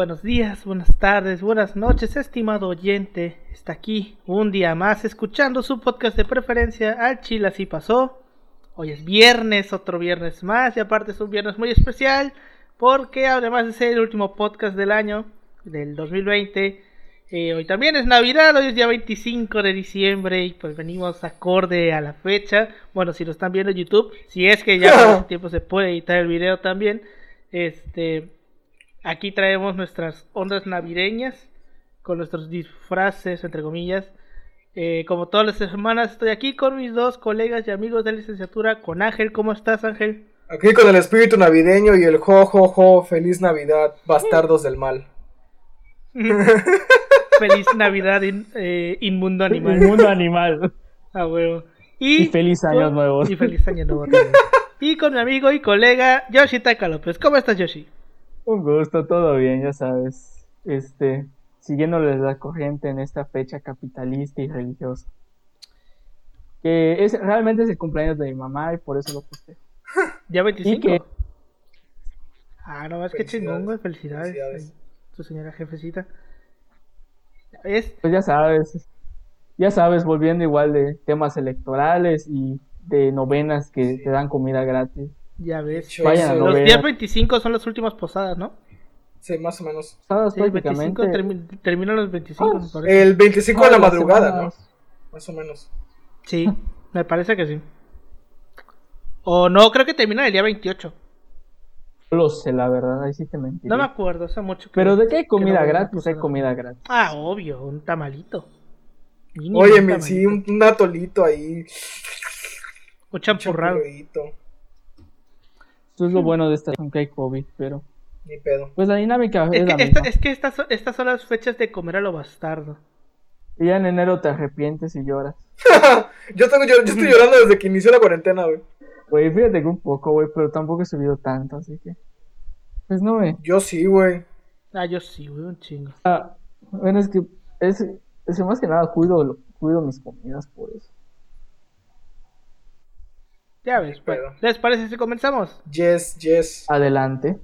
Buenos días, buenas tardes, buenas noches, estimado oyente. Está aquí un día más escuchando su podcast de preferencia al Chile así pasó. Hoy es viernes, otro viernes más y aparte es un viernes muy especial porque además de ser el último podcast del año, del 2020, eh, hoy también es Navidad, hoy es día 25 de diciembre y pues venimos acorde a la fecha. Bueno, si lo están viendo en YouTube, si es que ya con ese tiempo se puede editar el video también, este Aquí traemos nuestras ondas navideñas con nuestros disfraces, entre comillas. Eh, como todas las semanas, estoy aquí con mis dos colegas y amigos de licenciatura, con Ángel. ¿Cómo estás, Ángel? Aquí con el espíritu navideño y el jo, jo, jo, feliz Navidad, bastardos del mal. feliz Navidad, eh, inmundo animal. Inmundo animal. A huevo. Y, feliz año nuevo. Y feliz año nuevo y con mi amigo y colega Yoshi Taka López. ¿Cómo estás, Yoshi? Un gusto, todo bien, ya sabes. Este, siguiéndoles la corriente en esta fecha capitalista y religiosa. Que es realmente es el cumpleaños de mi mamá y por eso lo puse. ¿Ya 25? Ah, no, es que chingón, güey. Felicidades. Tu señora jefecita. ¿Ves? Pues ya sabes. Ya sabes, volviendo igual de temas electorales y de novenas que te dan comida gratis. Ya ves. los días 25 son las últimas posadas, ¿no? Sí, más o menos. Posadas sí, 25 terminan los 25, me parece. El 25 de la madrugada, ¿no? Más o menos. Sí, me parece que sí. O no, creo que termina el día 28. Lo sé, la verdad, ahí sí te mentí. No me acuerdo, hace mucho que Pero de qué hay comida gratis, hay comida gratis. Ah, obvio, un tamalito. Oye, sí, un, atolito ahí. Un champurrado. Esto es lo bueno de esta, aunque hay COVID, pero. Ni pedo. Pues la dinámica es, que, es que estas, estas son las fechas de comer a lo bastardo. Y ya en enero te arrepientes y lloras. yo, tengo, yo, estoy llorando desde que inició la cuarentena, güey. Güey, fíjate que un poco, güey, pero tampoco he subido tanto, así que. Pues no, güey. Yo sí, güey. Ah, yo sí, güey, un chingo. Ah, bueno, es que. Es, es más que nada cuido, cuido mis comidas por eso. Ya ves, pues. ¿Les parece si comenzamos? Yes, yes. Adelante.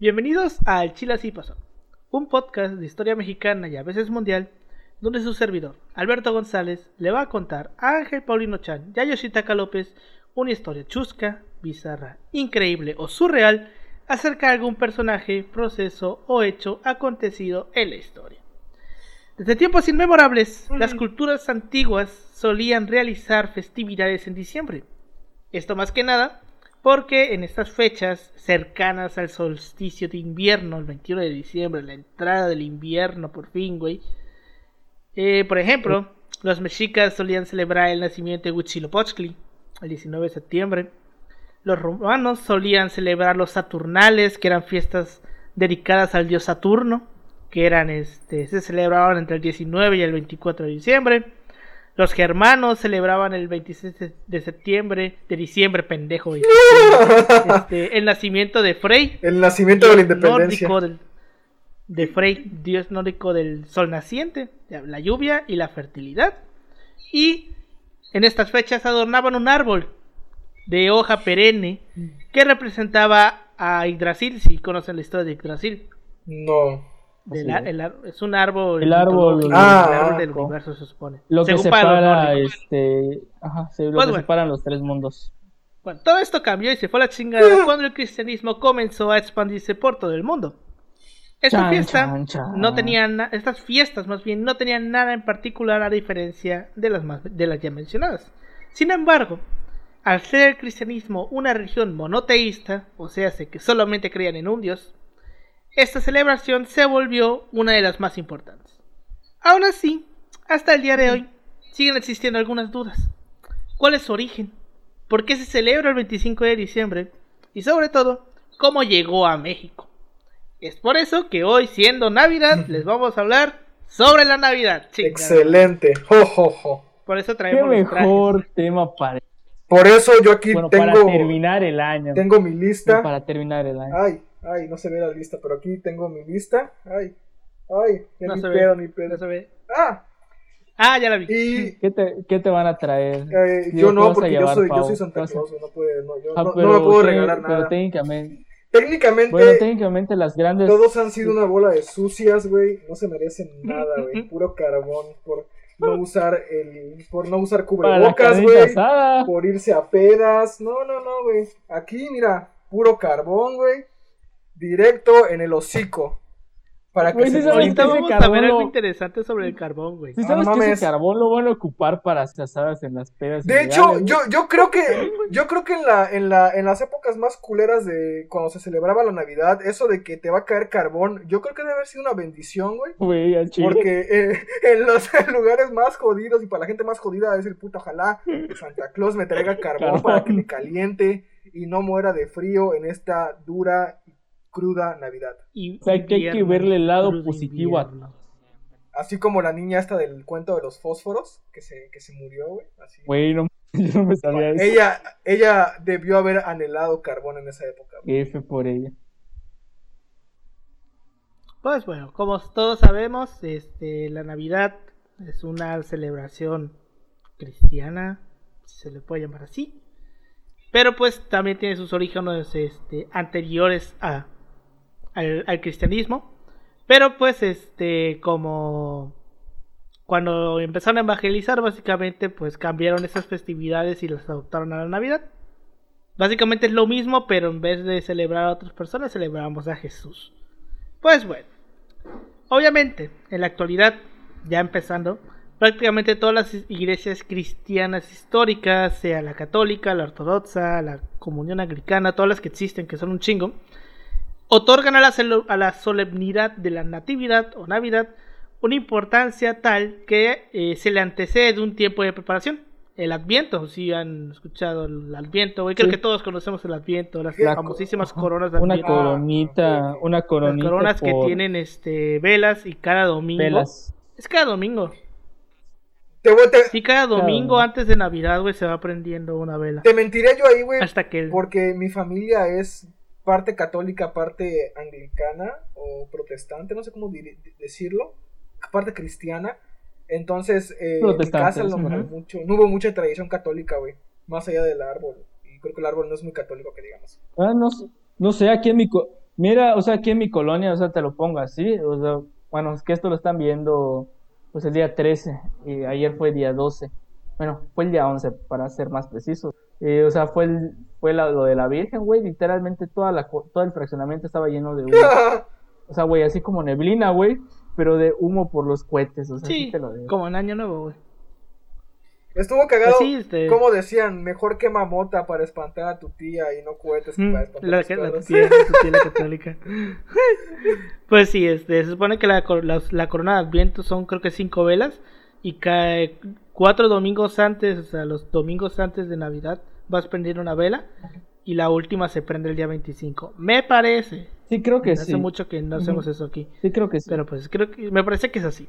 Bienvenidos a Chile así pasó, un podcast de historia mexicana y a veces mundial, donde su servidor, Alberto González, le va a contar a Ángel Paulino Chan y a Yoshitaka López una historia chusca, bizarra, increíble o surreal acerca de algún personaje, proceso o hecho acontecido en la historia. Desde tiempos inmemorables, las culturas antiguas solían realizar festividades en diciembre. Esto más que nada porque en estas fechas cercanas al solsticio de invierno, el 21 de diciembre, la entrada del invierno por fin, güey. Eh, por ejemplo, los mexicas solían celebrar el nacimiento de Huitzilopochtli el 19 de septiembre. Los romanos solían celebrar los Saturnales, que eran fiestas dedicadas al dios Saturno, que eran este, se celebraban entre el 19 y el 24 de diciembre. Los germanos celebraban el 26 de septiembre, de diciembre, pendejo. Este, el nacimiento de Frey. El nacimiento de la independencia. de Frey, dios nórdico del sol naciente, la lluvia y la fertilidad. Y en estas fechas adornaban un árbol de hoja perenne que representaba a Yggdrasil, si conocen la historia de Yggdrasil. No es un árbol. El árbol, ah, del universo se supone. Lo que separa, este, ajá, lo pues que separan los tres mundos. Bueno, todo esto cambió y se fue a la chingada cuando el cristianismo comenzó a expandirse por todo el mundo. Esta fiesta no tenían estas fiestas más bien no tenían nada en particular a diferencia de las más, de las ya mencionadas. Sin embargo, al ser el cristianismo una religión monoteísta, o sea, que solamente creían en un dios, esta celebración se volvió una de las más importantes. Aún así, hasta el día de hoy, siguen existiendo algunas dudas. ¿Cuál es su origen? ¿Por qué se celebra el 25 de diciembre? Y sobre todo, ¿cómo llegó a México? Es por eso que hoy, siendo Navidad, les vamos a hablar sobre la Navidad. Chingada. Excelente. Jo, jo, jo. Por eso Qué traemos los trajes. mejor tema para, Por eso yo aquí bueno, para tengo, terminar el año. tengo mi lista. para terminar el año. Ay, ay, no se ve la lista, pero aquí tengo mi lista. Ay, ay, ya No ni se pedo, ve. ni pedo. No se ve. Ah, Ah, ya la vi. y ¿Qué te, qué te van a traer? eh, Digo, yo ¿qué no, porque yo llevar, soy, yo soy Santa ¿Qué vas a- Claus, güey, no, puede, no, yo Ah, no, no pero me puedo sí, regalar Pero nada. técnicamente, Técnicamente, bueno, técnicamente las grandes. todos han sido una bola de sucias, güey. No se merecen nada, güey. Puro carbón por no usar el, por no usar cubrebocas, güey. Por irse a pedas. No, no, no, güey. Aquí, mira, puro carbón, güey. Directo en el hocico. Para que Güey, se Ahorita vamos a ver algo interesante sobre el carbón, güey. Si Ah, sabes no que mames. ese carbón lo van a ocupar para las asadas en las pedas. De hecho, yo, yo creo que yo creo que en la, en la en las épocas más culeras de cuando se celebraba la Navidad, eso de que te va a caer carbón, yo creo que debe haber sido una bendición, güey. Porque eh, en los lugares más jodidos y para la gente más jodida es el puto ojalá que Santa Claus me traiga carbón Carbón. para que me caliente y no muera de frío en esta dura y cruda Navidad. Y O sea, que hay que verle el lado positivo a-. Así como la niña esta del cuento de los fósforos que se, que se murió, güey. Así. Güey, no, yo no me sabía eso. Ella, ella debió haber anhelado carbón en esa época. güey. F por ella. Pues bueno, como todos sabemos, este, la Navidad es una celebración cristiana, si se le puede llamar así. Pero pues también tiene sus orígenes este, anteriores a, al, al cristianismo. Pero pues este, como cuando empezaron a evangelizar, básicamente pues cambiaron esas festividades y las adoptaron a la Navidad. Básicamente es lo mismo, pero en vez de celebrar a otras personas, celebramos a Jesús. Pues bueno, obviamente, en la actualidad, ya empezando, prácticamente todas las iglesias cristianas históricas, sea la católica, la ortodoxa, la comunión anglicana, todas las que existen, que son un chingo, otorgan a la, a la solemnidad de la natividad o navidad una importancia tal que eh, se le antecede de un tiempo de preparación. El Adviento, si han escuchado el Adviento, güey, creo Sí. que todos conocemos el Adviento, las La- famosísimas coronas de Una Adviento. coronita, una Las coronita coronas que tienen este velas y cada domingo. velas. Es cada domingo. Te, voy- te, Sí, cada domingo domingo. antes de Navidad, güey, se va prendiendo una vela. te mentiré yo ahí, güey. Hasta que Porque mi familia es parte católica, parte anglicana o protestante, no sé cómo decirlo, parte cristiana. Entonces, eh, en casa hubo mucho, no hubo mucha tradición católica, güey, más allá del árbol. Y creo que el árbol no es muy católico, que digamos. Ah, no, sé- no sé, aquí en mi... co- Mira, o sea, aquí en mi colonia, o sea, te lo pongo así, o sea, bueno, es que esto lo están viendo, pues el día 13, y ayer fue día 12, bueno, fue el día 11, para ser más preciso. Eh, o sea, fue, el, fue la- lo de la Virgen, güey, literalmente toda la, todo el fraccionamiento estaba lleno de humo. O sea, güey, así como neblina, güey, pero de humo por los cohetes, o sea, sí, Sí, te lo digo. como en Año Nuevo, güey. Estuvo cagado, Pues sí, este- como decían, mejor quema mota para espantar a tu tía y no cohetes que Mm, para espantar La, a la, tía, la tía la católica. pues sí, este, se supone que la, la, la corona de Adviento son creo que cinco velas y cae cuatro domingos antes, o sea, los domingos antes de Navidad vas a prender una vela y la última se prende el día 25. Me parece. Sí, creo que Hace sí. mucho que no hacemos eso aquí. Sí, creo que sí. Pero pues creo que me parece que es así.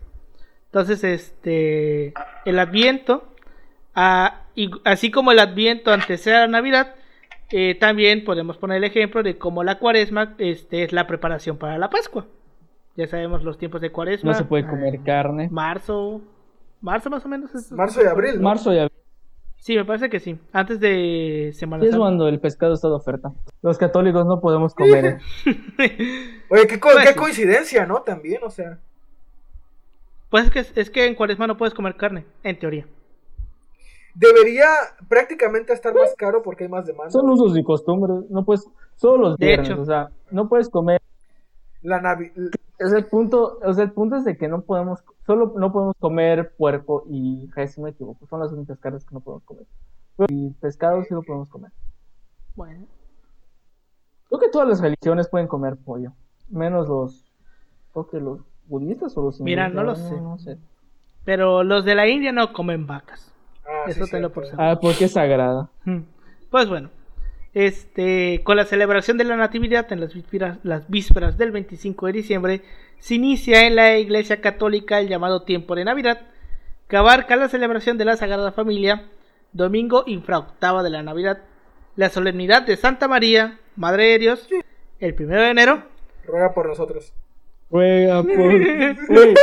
Entonces, este el Adviento, ah, y así como el Adviento antecede a la Navidad, eh, también podemos poner el ejemplo de cómo la Cuaresma este, es la preparación para la Pascua. Ya sabemos los tiempos de Cuaresma. no se puede ah, comer carne. Marzo, marzo más o menos. es- Marzo y abril, ¿no? Marzo y abril Sí, me parece que sí. Antes de Semana es Santa. cuando el pescado está de oferta. Los católicos no podemos comer. Oye, qué, co- Pues qué sí. coincidencia, ¿no? También, o sea. Pues es que, es que en Cuaresma no puedes comer carne, en teoría. Debería prácticamente estar más caro porque hay más demanda. Son usos y costumbres. No puedes, solo los De viernes, hecho. o sea, no puedes comer. La Navi Es el punto, o sea, el punto es de que no podemos, solo no podemos comer puerco y res, si me equivoco, son las únicas carnes que no podemos comer. Y pescado sí lo podemos comer. Bueno. Creo que todas las religiones pueden comer pollo, menos los, creo que los budistas o los Mira, no lo no, sé. no sé. Pero los de la India no comen vacas. Ah, sí, Eso te lo por seguro. Ah, porque es sagrada. Pues bueno, este, con la celebración de la Natividad en las vísperas, las vísperas del 25 de diciembre, se inicia en la Iglesia Católica el llamado tiempo de Navidad, que abarca la celebración de la Sagrada Familia, domingo infraoctava de la Navidad, la solemnidad de Santa María, Madre de Dios, el primero de enero, Ruega por nosotros. Juega por. Güey,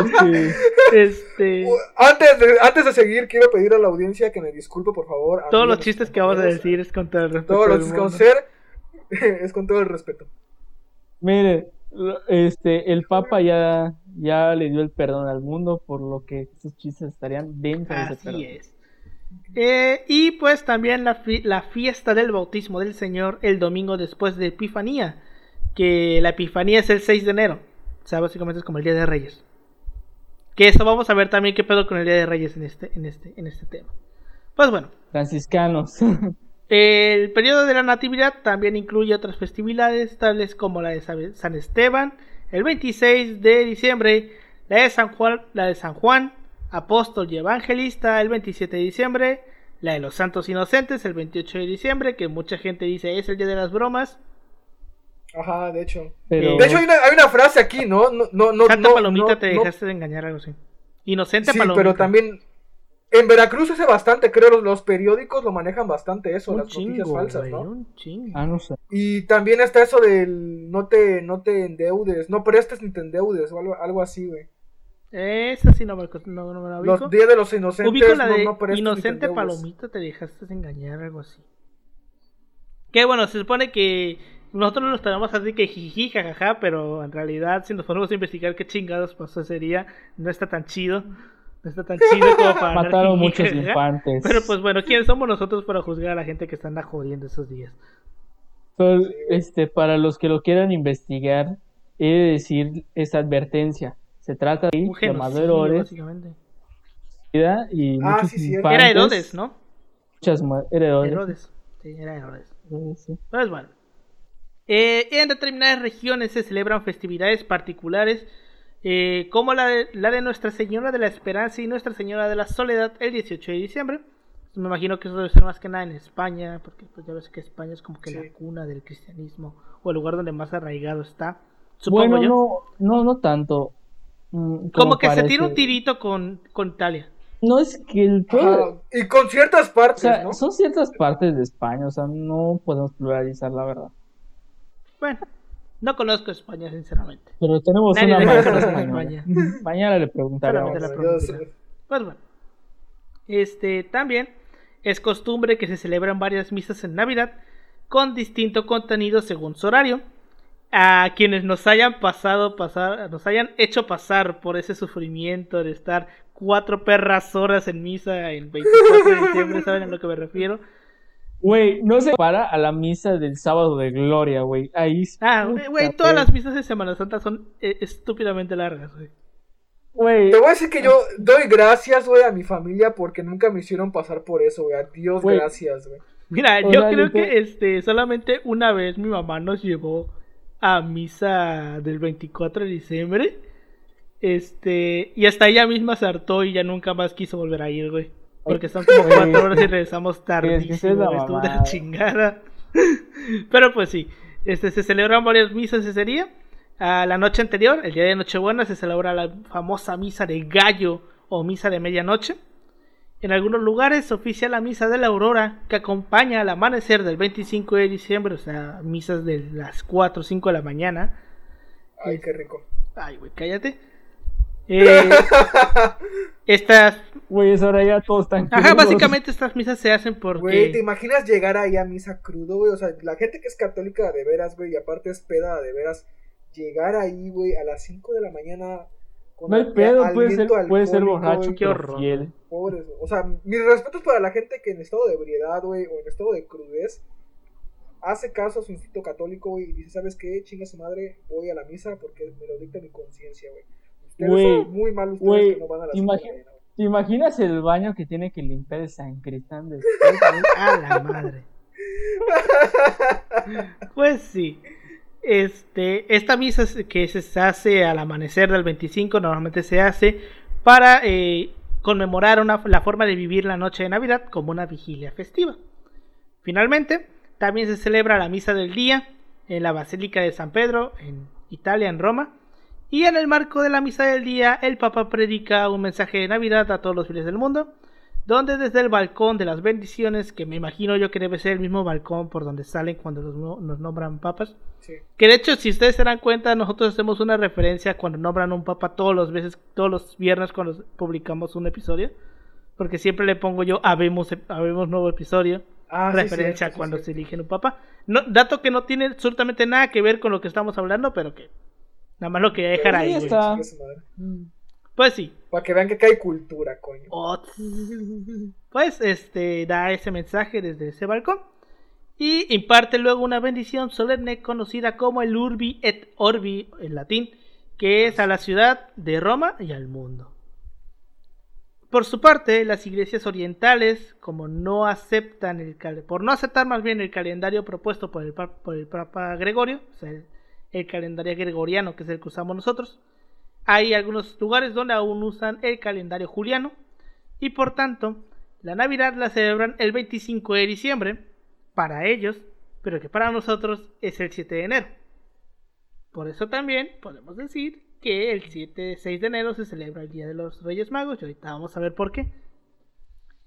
este, este, Antes de, antes de seguir, quiero pedir a la audiencia que me disculpe, por favor. todos los chistes que vamos a decir es con todo el respeto. Todos los chistes que vamos a hacer es con todo el respeto. Mire, este, el Papa ya, ya le dio el perdón al mundo, por lo que esos chistes estarían dentro de ese perdón. Así es. Eh, y pues también la, fi- la fiesta del bautismo del Señor el domingo después de Epifanía, que la Epifanía es el 6 de enero, o sea, básicamente es como el Día de Reyes. Que eso vamos a ver también qué pedo con el Día de Reyes en este, en este, en este tema. Pues bueno, Franciscanos. el periodo de la Natividad también incluye otras festividades, tales como la de Sa- San Esteban, el 26 de diciembre, la de San Juan, la de San Juan, Apóstol y Evangelista, el 27 de diciembre, la de los Santos Inocentes, el 28 de diciembre, que mucha gente dice es el día de las bromas. Ajá, de hecho. Pero, De hecho, hay una, hay una frase aquí, ¿no? No, no, no. Santa no, Palomita no, te no- dejaste de engañar algo así. Inocente Sí, Palomita. pero también. En Veracruz hace bastante, creo, los, los periódicos lo manejan bastante eso, un las noticias falsas, güey, ¿no? un chingo. ah, no sé. Y también está eso del no te, no te endeudes, no prestes ni te endeudes o algo, algo así, güey. Esa sí no me, no, no me la ubico. Los días de los inocentes, Ubico la no, de no prestes ni te Inocente. Palomita, te dejaste de engañar, algo así. Que bueno, se supone que nosotros nos tenemos así que jiji, jajaja, pero en realidad, si nos ponemos a investigar qué chingados pasó ese día, no está tan chido. No está tan chido como para. Mataron jiji, muchos jajaja. infantes. Pero pues bueno, ¿quiénes somos nosotros para juzgar a la gente que está anda jodiendo esos días? Este, para los que lo quieran investigar, he de decir esta advertencia. Se trata de Herodes básicamente. y Ah, muchos sí, cierto. infantes. Era Herodes, ¿no? Muchas Herodes. Herodes. Sí, era Herodes. Sí. Pues bueno. Eh, en determinadas regiones se celebran festividades particulares, eh, como la de, la de Nuestra Señora de la Esperanza y Nuestra Señora de la Soledad el 18 de diciembre. Me imagino que eso debe ser más que nada en España, porque pues ya ves que España es como que la cuna del cristianismo, o el lugar donde más arraigado está. Supongo Bueno, yo. no, no, no tanto. mm, como que se tira un tirito con, con Italia. No es que el pueblo. Y con ciertas O partes, sea, ¿no? son ciertas partes de España, o sea, no podemos pluralizar la verdad. Bueno, no conozco España, sinceramente. Pero tenemos Nadie una conocer española. España. Mañana le preguntaremos. Pues bueno. Este también es costumbre que se celebran varias misas en Navidad con distinto contenido según su horario. A quienes nos hayan pasado pasar, nos hayan hecho pasar por ese sufrimiento de estar cuatro perras horas en misa el 24 de diciembre, ¿saben a lo que me refiero? Güey, no se para a la misa del sábado de gloria, güey. Ahí. Ah, güey, todas las misas de Semana Santa son eh, estúpidamente largas, güey. Güey, Te voy a decir que yo doy gracias, güey, a mi familia porque nunca me hicieron pasar por eso, güey. Dios gracias, güey. Mira, O yo creo que este solamente una vez mi mamá nos llevó a misa del 24 de diciembre. Este, y hasta ella misma se hartó y ya nunca más quiso volver a ir, güey. Porque son como cuatro horas y regresamos tardísimo, estuvo de la chingada. Pero pues sí, este se celebran varias misas ese día. A la noche anterior, el día de Nochebuena, se celebra la famosa misa de gallo o misa de medianoche. En algunos lugares se oficia la misa de la aurora que acompaña al amanecer del 25 de diciembre, o sea, misas de las 4 o 5 de la mañana. Ay, qué rico. Ay, güey, cállate. Eh, estas, güey, es hora ya todos están. ajá, crudos. básicamente estas misas se hacen Güey, ¿te porque imaginas llegar ahí a misa crudo, güey? O sea, la gente que es católica de veras, güey, y aparte es peda de veras, llegar ahí, güey, a las 5 de la mañana con No hay pedo, puede ser, puede ser borracho, qué horror. fiel. Pobres, güey. o sea, mis respetos para la gente que en estado de ebriedad, güey, o en estado de crudez, hace caso a su instinto católico, güey, y dice, ¿sabes qué? Chinga su madre, voy a la misa porque me lo dicta mi conciencia, güey. Son muy mal ustedes güey, que no van a la imagi- cinco de la mañana, güey. ¿Te imaginas el baño que tiene que limpiar el después? güey? a la madre. Pues sí. Este, esta misa que se hace al amanecer del 25 normalmente se hace para eh, conmemorar una, la forma de vivir la noche de Navidad como una vigilia festiva. Finalmente, también se celebra la misa del día en la Basílica de San Pedro, en Italia, en Roma, y en el marco de la misa del día, el Papa predica un mensaje de Navidad a todos los fieles del mundo, donde desde el balcón de las bendiciones, que me imagino yo que debe ser el mismo balcón por donde salen cuando nos nombran papas, Sí. que de hecho si ustedes se dan cuenta, nosotros hacemos una referencia cuando nombran un papa todos los veces, todos los viernes cuando publicamos un episodio, porque siempre le pongo yo habemos, habemos nuevo episodio, Ah, referencia sí, cuando se eligen un papa. No, dato que no tiene absolutamente nada que ver con lo que estamos hablando, pero que nada más lo quería dejar ahí. güey. madre. Pues sí. Para que vean que hay cultura, coño. Oh, Pues este da ese mensaje desde ese balcón y imparte luego una bendición solemne conocida como el Urbi et Orbi en latín, que es a la ciudad de Roma y al mundo. Por su parte, las iglesias orientales, como no aceptan el por no aceptar más bien el calendario propuesto por el, por el Papa Gregorio, o sea, el, calendario gregoriano que es el que usamos nosotros, hay algunos lugares donde aún usan el calendario juliano y por tanto la Navidad la celebran el 25 de diciembre para ellos, pero que para nosotros es el 7 de enero. Por eso también podemos decir que el 7, 6 de enero se celebra el Día de los Reyes Magos y ahorita vamos a ver por qué.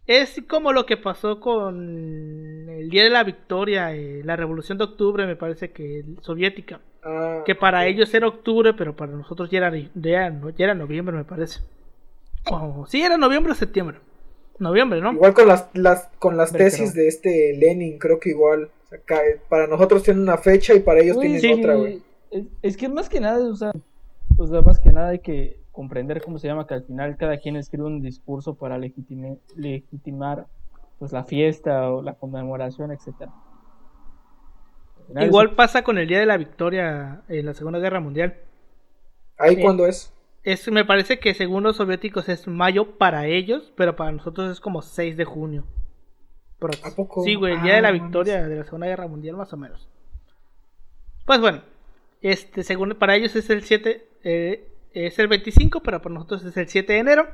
Es como lo que pasó con el Día de la Victoria, eh, la Revolución de Octubre, me parece que soviética, Ah, que para ellos era octubre, pero para nosotros ya era, ya, no- ya era noviembre, me parece. O- sí, era noviembre o septiembre. Noviembre, ¿no? Igual con las, las, con las tesis de este Lenin, creo que igual. O sea, ca- para nosotros tienen una fecha y para ellos tienen sí. otra, güey. Es, es que más que nada, o sea, o sea, más que nada hay que comprender cómo se llama, que al final cada quien escribe un discurso para legitime- legitimar pues la fiesta o la conmemoración, etcétera. Igual pasa con el Día de la Victoria en la Segunda Guerra Mundial. Ahí Sí. cuando es. Es, me parece que según los soviéticos es mayo para ellos, pero para nosotros es como 6 de junio. Pero- ¿A poco? Sí, güey, el Día de Ah, la mames. Victoria de la Segunda Guerra Mundial más o menos. Pues bueno, este según para ellos es el 7 eh, es el 25, pero para nosotros es el 7 de enero.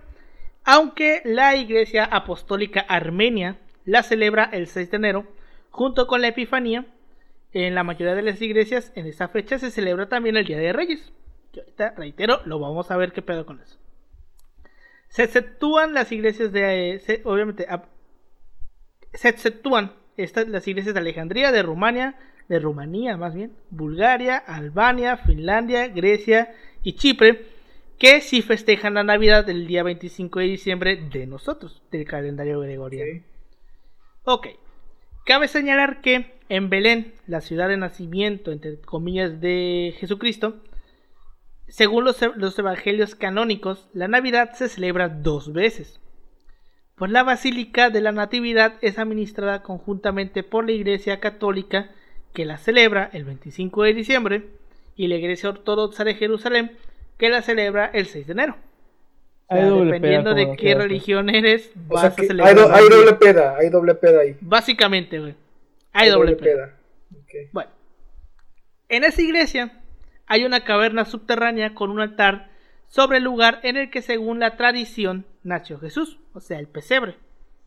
Aunque la Iglesia Apostólica Armenia la celebra el 6 de enero junto con la Epifanía. En la mayoría de las iglesias en esta fecha se celebra también el Día de Reyes. Que ahorita, reitero, lo vamos a ver qué pedo con eso. Se exceptúan las iglesias de... eh, se- obviamente, a- se exceptúan estas, las iglesias de Alejandría, de Rumania, de Rumanía más bien, Bulgaria, Albania, Finlandia, Grecia y Chipre, que sí festejan la Navidad del día 25 de diciembre de nosotros, del calendario gregoriano. Sí. Ok. Cabe señalar que en Belén, la ciudad de nacimiento, entre comillas, de Jesucristo, según los, los evangelios canónicos, la Navidad se celebra dos veces. Pues la Basílica de la Natividad es administrada conjuntamente por la Iglesia Católica, que la celebra el 25 de diciembre, y la Iglesia Ortodoxa de Jerusalén, que la celebra el 6 de enero. O sea, dependiendo peda, de qué religión eres, O vas sea a hay, celebrar. do- hay doble peda, hay doble peda ahí. Básicamente, güey. Hay doble peda. Bueno, en esa iglesia hay una caverna subterránea con un altar sobre el lugar en el que, según la tradición, nació Jesús, o sea, el pesebre.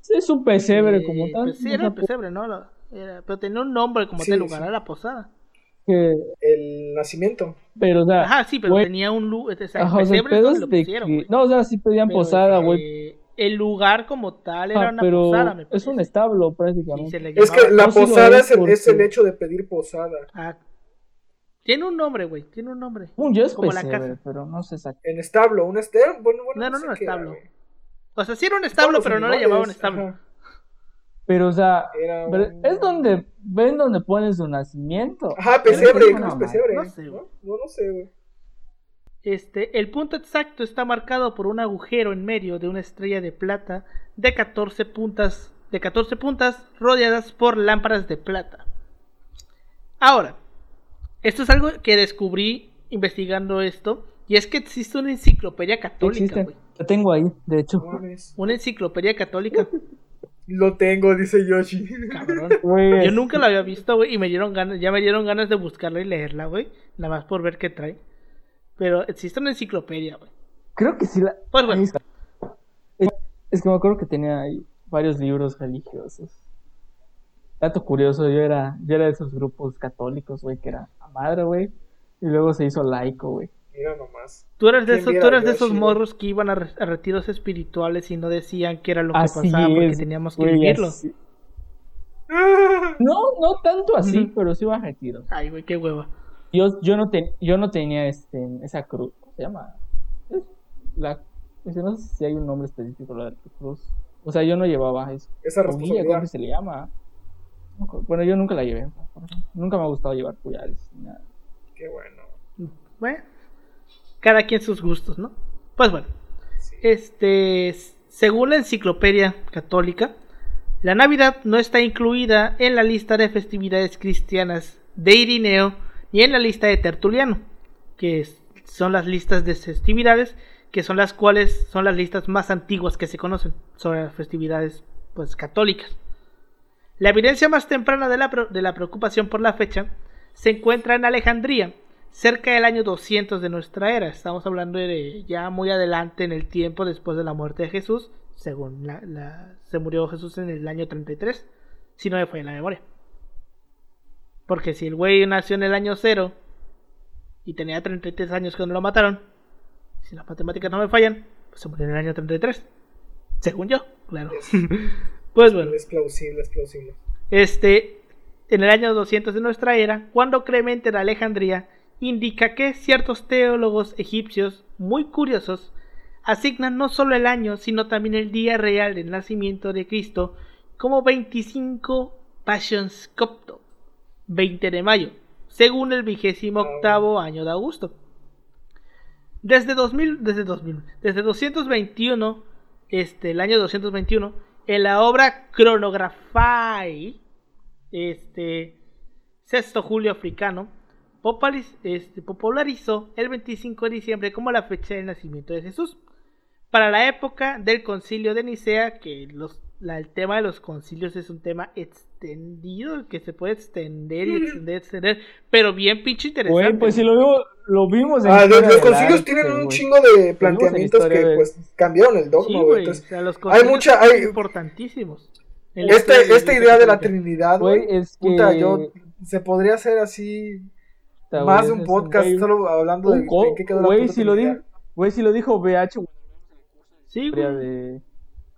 Es un pesebre Eh, como tal. sí, era el pesebre, ¿no? Lo- era- pero tenía un nombre como Sí, tal lugar, sí. era la posada. El nacimiento. pero, o sea, Ajá, sí, pero güey, tenía un lugar. O sea, el ajá, o sea, el pesebre es es lo de pusieron, que-. No, o sea, sí pedían Pero, posada, güey. eh, el lugar como tal era Ajá, una pero posada, me es un establo prácticamente. Es que la No, posada es es el, es el porque- hecho de pedir posada. Ah, tiene un nombre, güey, tiene un nombre. Un yo como la pero no sé exactamente. En establo, un establo. Bueno, bueno, No, no, no, era, establo. O sea, sí era un establo, pero no le llamaban establo. ajá. Pero, o sea, un- es donde, ven donde pones su nacimiento. Ajá, pesebre, es ¿cómo es una pesebre? No sé, güey. ¿No? No, no sé, güey. Este, el punto exacto está marcado por un agujero en medio de una estrella de plata de 14 puntas, de 14 puntas rodeadas por lámparas de plata. Ahora, esto es algo que descubrí investigando esto, y es que existe una enciclopedia católica. Lo tengo ahí, de hecho. Una enciclopedia católica, Lo tengo, dice Yoshi. cabrón. Yo nunca la había visto, güey, y me dieron ganas, ya me dieron ganas de buscarla y leerla, güey, nada más por ver qué trae. Pero existe una enciclopedia, güey. Creo que sí la. Pues bueno. Es, es que me acuerdo que tenía ahí varios libros religiosos. Dato curioso, yo era, yo era de esos grupos católicos, güey, que era a madre, güey. Y luego se hizo laico, güey. Mira nomás. Tú eres de ¿Quién esos, tú eres de esos morros que iban a, re- a retiros espirituales y no decían qué era lo que Así pasaba porque teníamos que güey, vivirlo. así- No, no tanto así, pero sí iba a retiros. Ay, güey, qué hueva. Yo, yo, no, ten- yo no tenía este, esa cruz. ¿Cómo se llama? Es la, no sé si hay un nombre específico la de la cruz. O sea, yo no llevaba eso. Esa O guía, ¿cómo responsabilidad. que se le llama? Bueno, yo nunca la llevé. Nunca me ha gustado llevar collares. nada. Qué bueno. Bueno, cada quien sus gustos, ¿no? Pues bueno, Sí. este, según la enciclopedia católica, la Navidad no está incluida en la lista de festividades cristianas de Irineo ni en la lista de Tertuliano, que son las listas de festividades que son las cuales son las listas más antiguas que se conocen sobre las festividades pues católicas. La evidencia más temprana de la, de la preocupación por la fecha se encuentra en Alejandría, cerca del año 200 de nuestra era. Estamos hablando de ya muy adelante en el tiempo después de la muerte de Jesús, según la- se murió Jesús en el año 33, si no me falla la memoria. Porque si el güey nació en el año 0 y tenía 33 años cuando lo mataron, si las matemáticas no me fallan, pues se murió en el año 33. Según yo, claro. Es, pues bueno. es plausible, es plausible. Este, en el año 200 de nuestra era, cuando Clemente de Alejandría indica que ciertos teólogos egipcios muy curiosos asignan no solo el año, sino también el día real del nacimiento de Cristo como 25 Passions Copto, 20 de mayo, según el vigésimo octavo año de Augusto. Desde 2000, desde 2000, desde 221, este, el año 221, en la obra Chronographai, este, Sexto Julio Africano, este, popularizó el 25 de diciembre como la fecha del nacimiento de Jesús. Para la época del concilio de Nicea, que los, la- el tema de los concilios es un tema extendido, que se puede extender y extender, extender, pero bien pinche interesante. Güey, pues si lo, vimos- lo vimos en Ah, los, concilios Arte, tienen un chingo de planteamientos que de- pues cambiaron el dogma, güey. güey, Entonces, o sea, los hay concilios mucha- son hay- importantísimos. La esta, idea de la. Trinidad, Güey, güey, es que... puta, yo se podría hacer así más de un podcast solo hablando de, un de qué quedó la si lo Trinidad. dijo, güey, si lo dijo BH, güey, Sí, güey. de,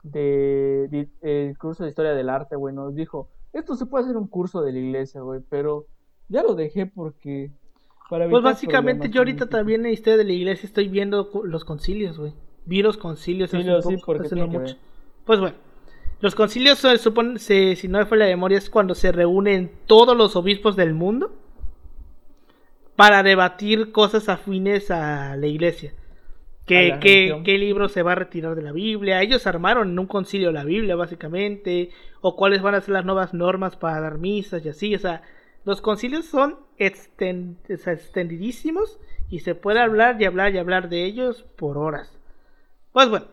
de, de- el curso de historia del arte, güey, nos dijo, esto se puede hacer un curso de la iglesia, güey, pero ya lo dejé porque para Pues básicamente yo ahorita también en historia de la iglesia estoy viendo los concilios, güey. Vi los concilios Sí, hace lo- un sí, poco, porque hace no tiene que mucho. ver. Pues bueno, los concilios se suponen, se- si no me falla la memoria, es cuando se reúnen todos los obispos del mundo para debatir cosas afines a la iglesia. ¿Qué, libro se va a retirar de la Biblia? Ellos armaron en un concilio la Biblia, básicamente. O cuáles van a ser las nuevas normas para dar misas y así. O sea, los concilios son extendidísimos y se puede hablar y hablar y hablar de ellos por horas. Pues bueno,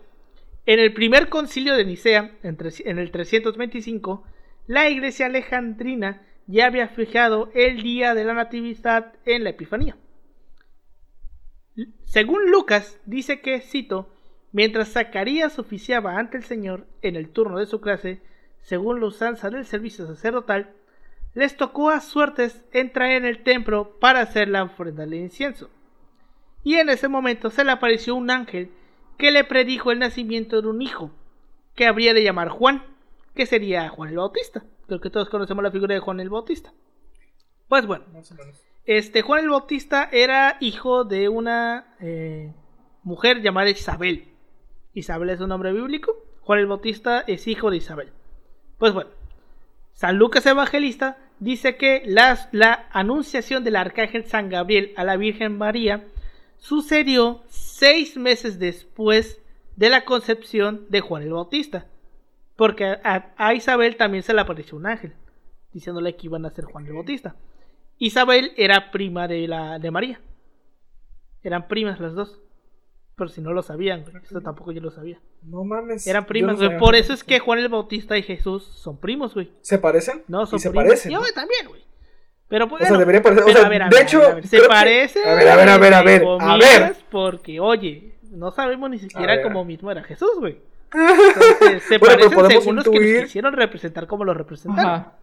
en el primer concilio de Nicea, en el 325, la iglesia alejandrina ya había fijado el día de la Natividad en la Epifanía. Según Lucas, dice que, cito, mientras Zacarías oficiaba ante el Señor en el turno de su clase, según la usanza del servicio sacerdotal, les tocó a suertes entrar en el templo para hacer la ofrenda del incienso. Y en ese momento se le apareció un ángel que le predijo el nacimiento de un hijo, que habría de llamar Juan, que sería Juan el Bautista. Creo que todos conocemos la figura de Juan el Bautista. Pues bueno. Este Juan el Bautista era hijo de una eh, mujer llamada Isabel. Isabel es un nombre bíblico. Juan el Bautista es hijo de Isabel. Pues bueno, San Lucas Evangelista dice que las- la anunciación del arcángel San Gabriel a la Virgen María sucedió seis meses después de la concepción de Juan el Bautista. Porque a, a Isabel también se le apareció un ángel, diciéndole que iban a ser Juan el Bautista. Isabel era prima de, la, de María. Eran primas las dos. Pero si no lo sabían, güey, Esto tampoco yo lo sabía. No mames. Eran primas, no güey. Por eso es que Juan el Bautista y Jesús son primos, güey. ¿Se parecen? No, son y se primos. parecen. Y yo también, güey. Pero pues, O sea, bueno, debería parecer. O sea, a ver, a de ver, hecho. a ver, se que- parece. A ver, a ver, a ver, a ver. A Porque, oye, no sabemos ni siquiera cómo mismo era Jesús, güey. Entonces, se Bueno, parecen podemos según los que intuir- nos quisieron representar como lo representaron. Ajá.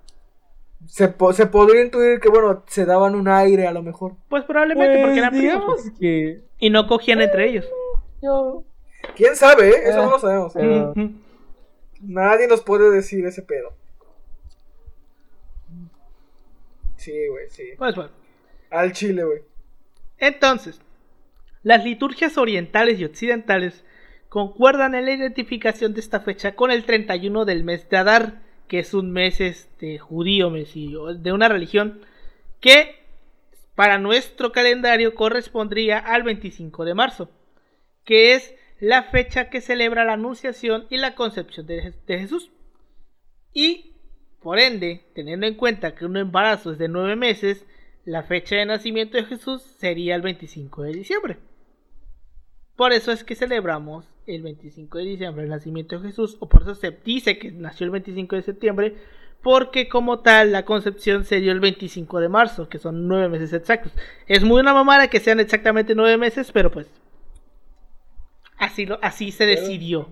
Se, po- se podría intuir que, bueno, se daban un aire a lo mejor. Pues probablemente porque Pues eran primos, digamos güey. que Y no cogían entre ellos. yo... ¿Quién sabe? eh? Eso Eh, no lo sabemos. Pero-. Nadie nos puede decir ese pedo. Sí, güey, sí. Pues bueno. Al chile, güey. Entonces, las liturgias orientales y occidentales concuerdan en la identificación de esta fecha con el 31 del mes de Adar, que es un mes este, judío, mes y- o de una religión que para nuestro calendario correspondría al 25 de marzo, que es la fecha que celebra la anunciación y la concepción de Jesús. Y, por ende, teniendo en cuenta que un embarazo es de nueve meses, la fecha de nacimiento de Jesús sería el 25 de diciembre. Por eso es que celebramos el 25 de diciembre el nacimiento de Jesús, o por eso se dice que nació el 25 de septiembre, porque como tal la concepción se dio el 25 de marzo, que son nueve meses exactos. Es muy una mamada que sean exactamente nueve meses, pero pues así, lo, así se decidió.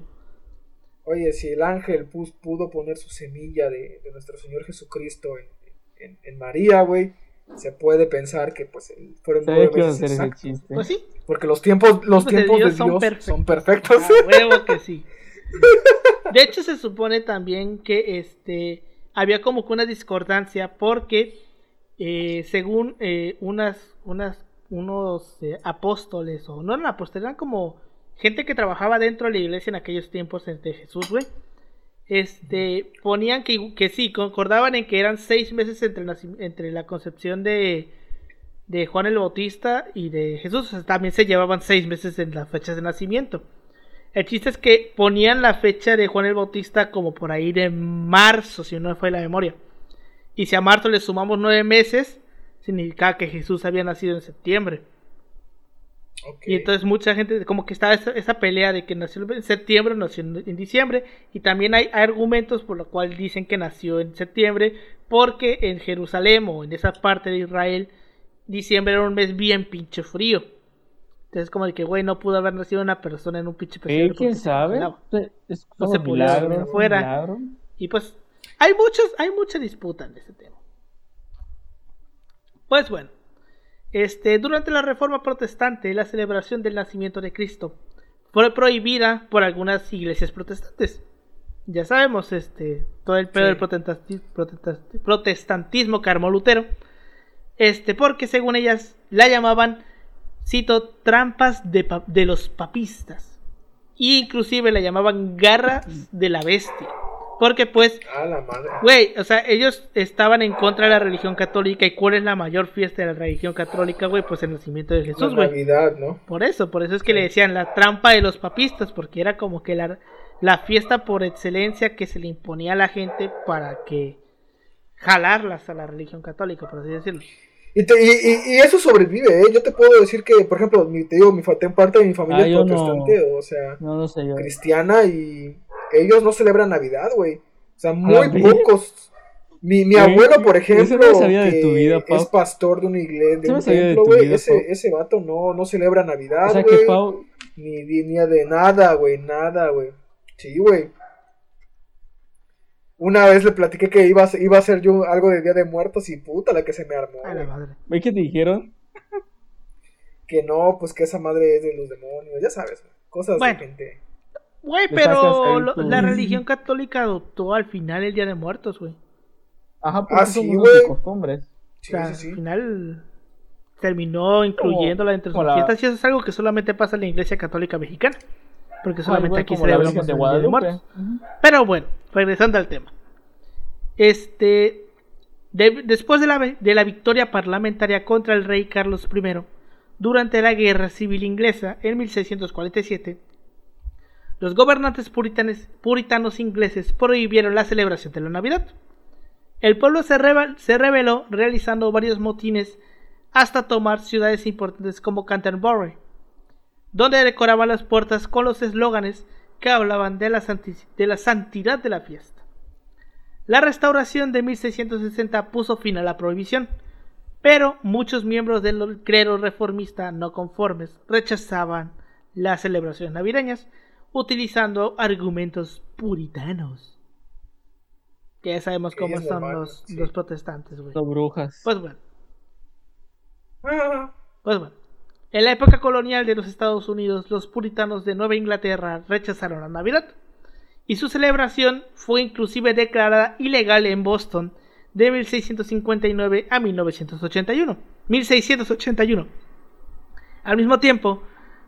Oye, si el ángel pudo poner su semilla de, de nuestro Señor Jesucristo en, en- en María, güey, se puede pensar que pues fueron nueve ese exactos. chiste. Pues sí, Porque los tiempos, los Los de tiempos de Dios Dios, son perfectos. son perfectos. A huevo que sí. De hecho, se supone también que este había como que una discordancia porque eh, según eh, unas, unas, unos eh, apóstoles, o no eran apóstoles, eran como gente que trabajaba dentro de la iglesia en aquellos tiempos de Jesús, güey. Este, ponían que, que sí, concordaban en que eran seis meses entre, naci- entre la concepción de, de Juan el Bautista y de Jesús. O sea, también se llevaban seis meses en las fechas de nacimiento. El chiste es que ponían la fecha de Juan el Bautista como por ahí de marzo, si no me fue la memoria. Y si a marzo le sumamos nueve meses, significaba que Jesús había nacido en septiembre. Y entonces mucha gente, como que estaba esa, esa pelea de que nació en septiembre o nació en, en diciembre. Y también hay, hay argumentos por lo cual dicen que nació en septiembre, porque en Jerusalén o en esa parte de Israel, diciembre era un mes bien pinche frío. Entonces, como de que, güey, no pudo haber nacido una persona en un pinche Eh, ¿Quién sabe? Es No se podía milagro, afuera. milagro. Y pues, hay muchos, hay mucha disputa en este tema. Pues bueno, este, durante la Reforma Protestante, la celebración del nacimiento de Cristo fue prohibida por algunas iglesias protestantes. Ya sabemos, este, todo el pedo Sí. del protestanti- protestanti- protestantismo que armó Lutero. Este, porque según ellas la llamaban, cito, trampas de, de los papistas. E inclusive la llamaban garras de la bestia. Porque pues. Güey, o sea, ellos estaban en contra de la religión católica. ¿Y cuál es la mayor fiesta de la religión católica, güey? Pues el nacimiento de Jesús, güey. Navidad, ¿no? Por eso, por eso es que le decían la trampa de los papistas, porque era como que la, la fiesta por excelencia que se le imponía a la gente para que jalarlas a la religión católica, por así decirlo. Y, te- y, y- y eso sobrevive, ¿eh? Yo te puedo decir que, por ejemplo, mi, te digo, mi, parte de mi familia Ah, es no. protestante, o sea, No, no sé yo. cristiana, y ellos no celebran Navidad, güey. O sea, muy pocos. Mi, mi Güey, abuelo, por ejemplo, no sabía de que tu vida, Pau. es pastor de una iglesia, de no un templo, güey, ese, ese vato no, no celebra Navidad, O sea güey. que Pau, Ni, ni, ni de nada, güey, nada, güey. Sí, güey. Una vez le platiqué que iba a, ser- iba a hacer yo algo de Día de Muertos y puta la que se me armó. A la güey. madre. ¿ve qué te dijeron? Que no, pues que esa madre es de los demonios, ya sabes, güey. Cosas Bueno. de gente. Güey, pero ahí lo- tu- la religión católica adoptó al final el Día de Muertos, güey. Ajá, porque Ah, son sí, güey. costumbres. O Sí, sea, sí, sí. al final terminó incluyéndola entre sus la- fiestas y eso es algo que solamente pasa en la iglesia católica mexicana. Porque solamente aquí celebramos Virgen el de Día de Guadalupe. Muertos. Pero bueno, regresando al tema. Este, de- después de la, de la victoria parlamentaria contra el rey Carlos I, durante la Guerra Civil Inglesa en 1647, los gobernantes puritanos ingleses prohibieron la celebración de la Navidad. El pueblo se, rebeló realizando varios motines hasta tomar ciudades importantes como Canterbury, donde decoraban las puertas con los eslóganes que hablaban de la, de la santidad de la fiesta. La restauración de 1660 puso fin a la prohibición, pero muchos miembros del clero reformista no conformes rechazaban las celebraciones navideñas, utilizando argumentos puritanos. Que ya sabemos cómo son normal, los, sí. los protestantes, güey. Son brujas. Pues bueno, Ah, pues bueno. En la época colonial de los Estados Unidos, los puritanos de Nueva Inglaterra rechazaron la Navidad. Y su celebración fue inclusive declarada ilegal en Boston de 1659 a 1981. 1681. Al mismo tiempo,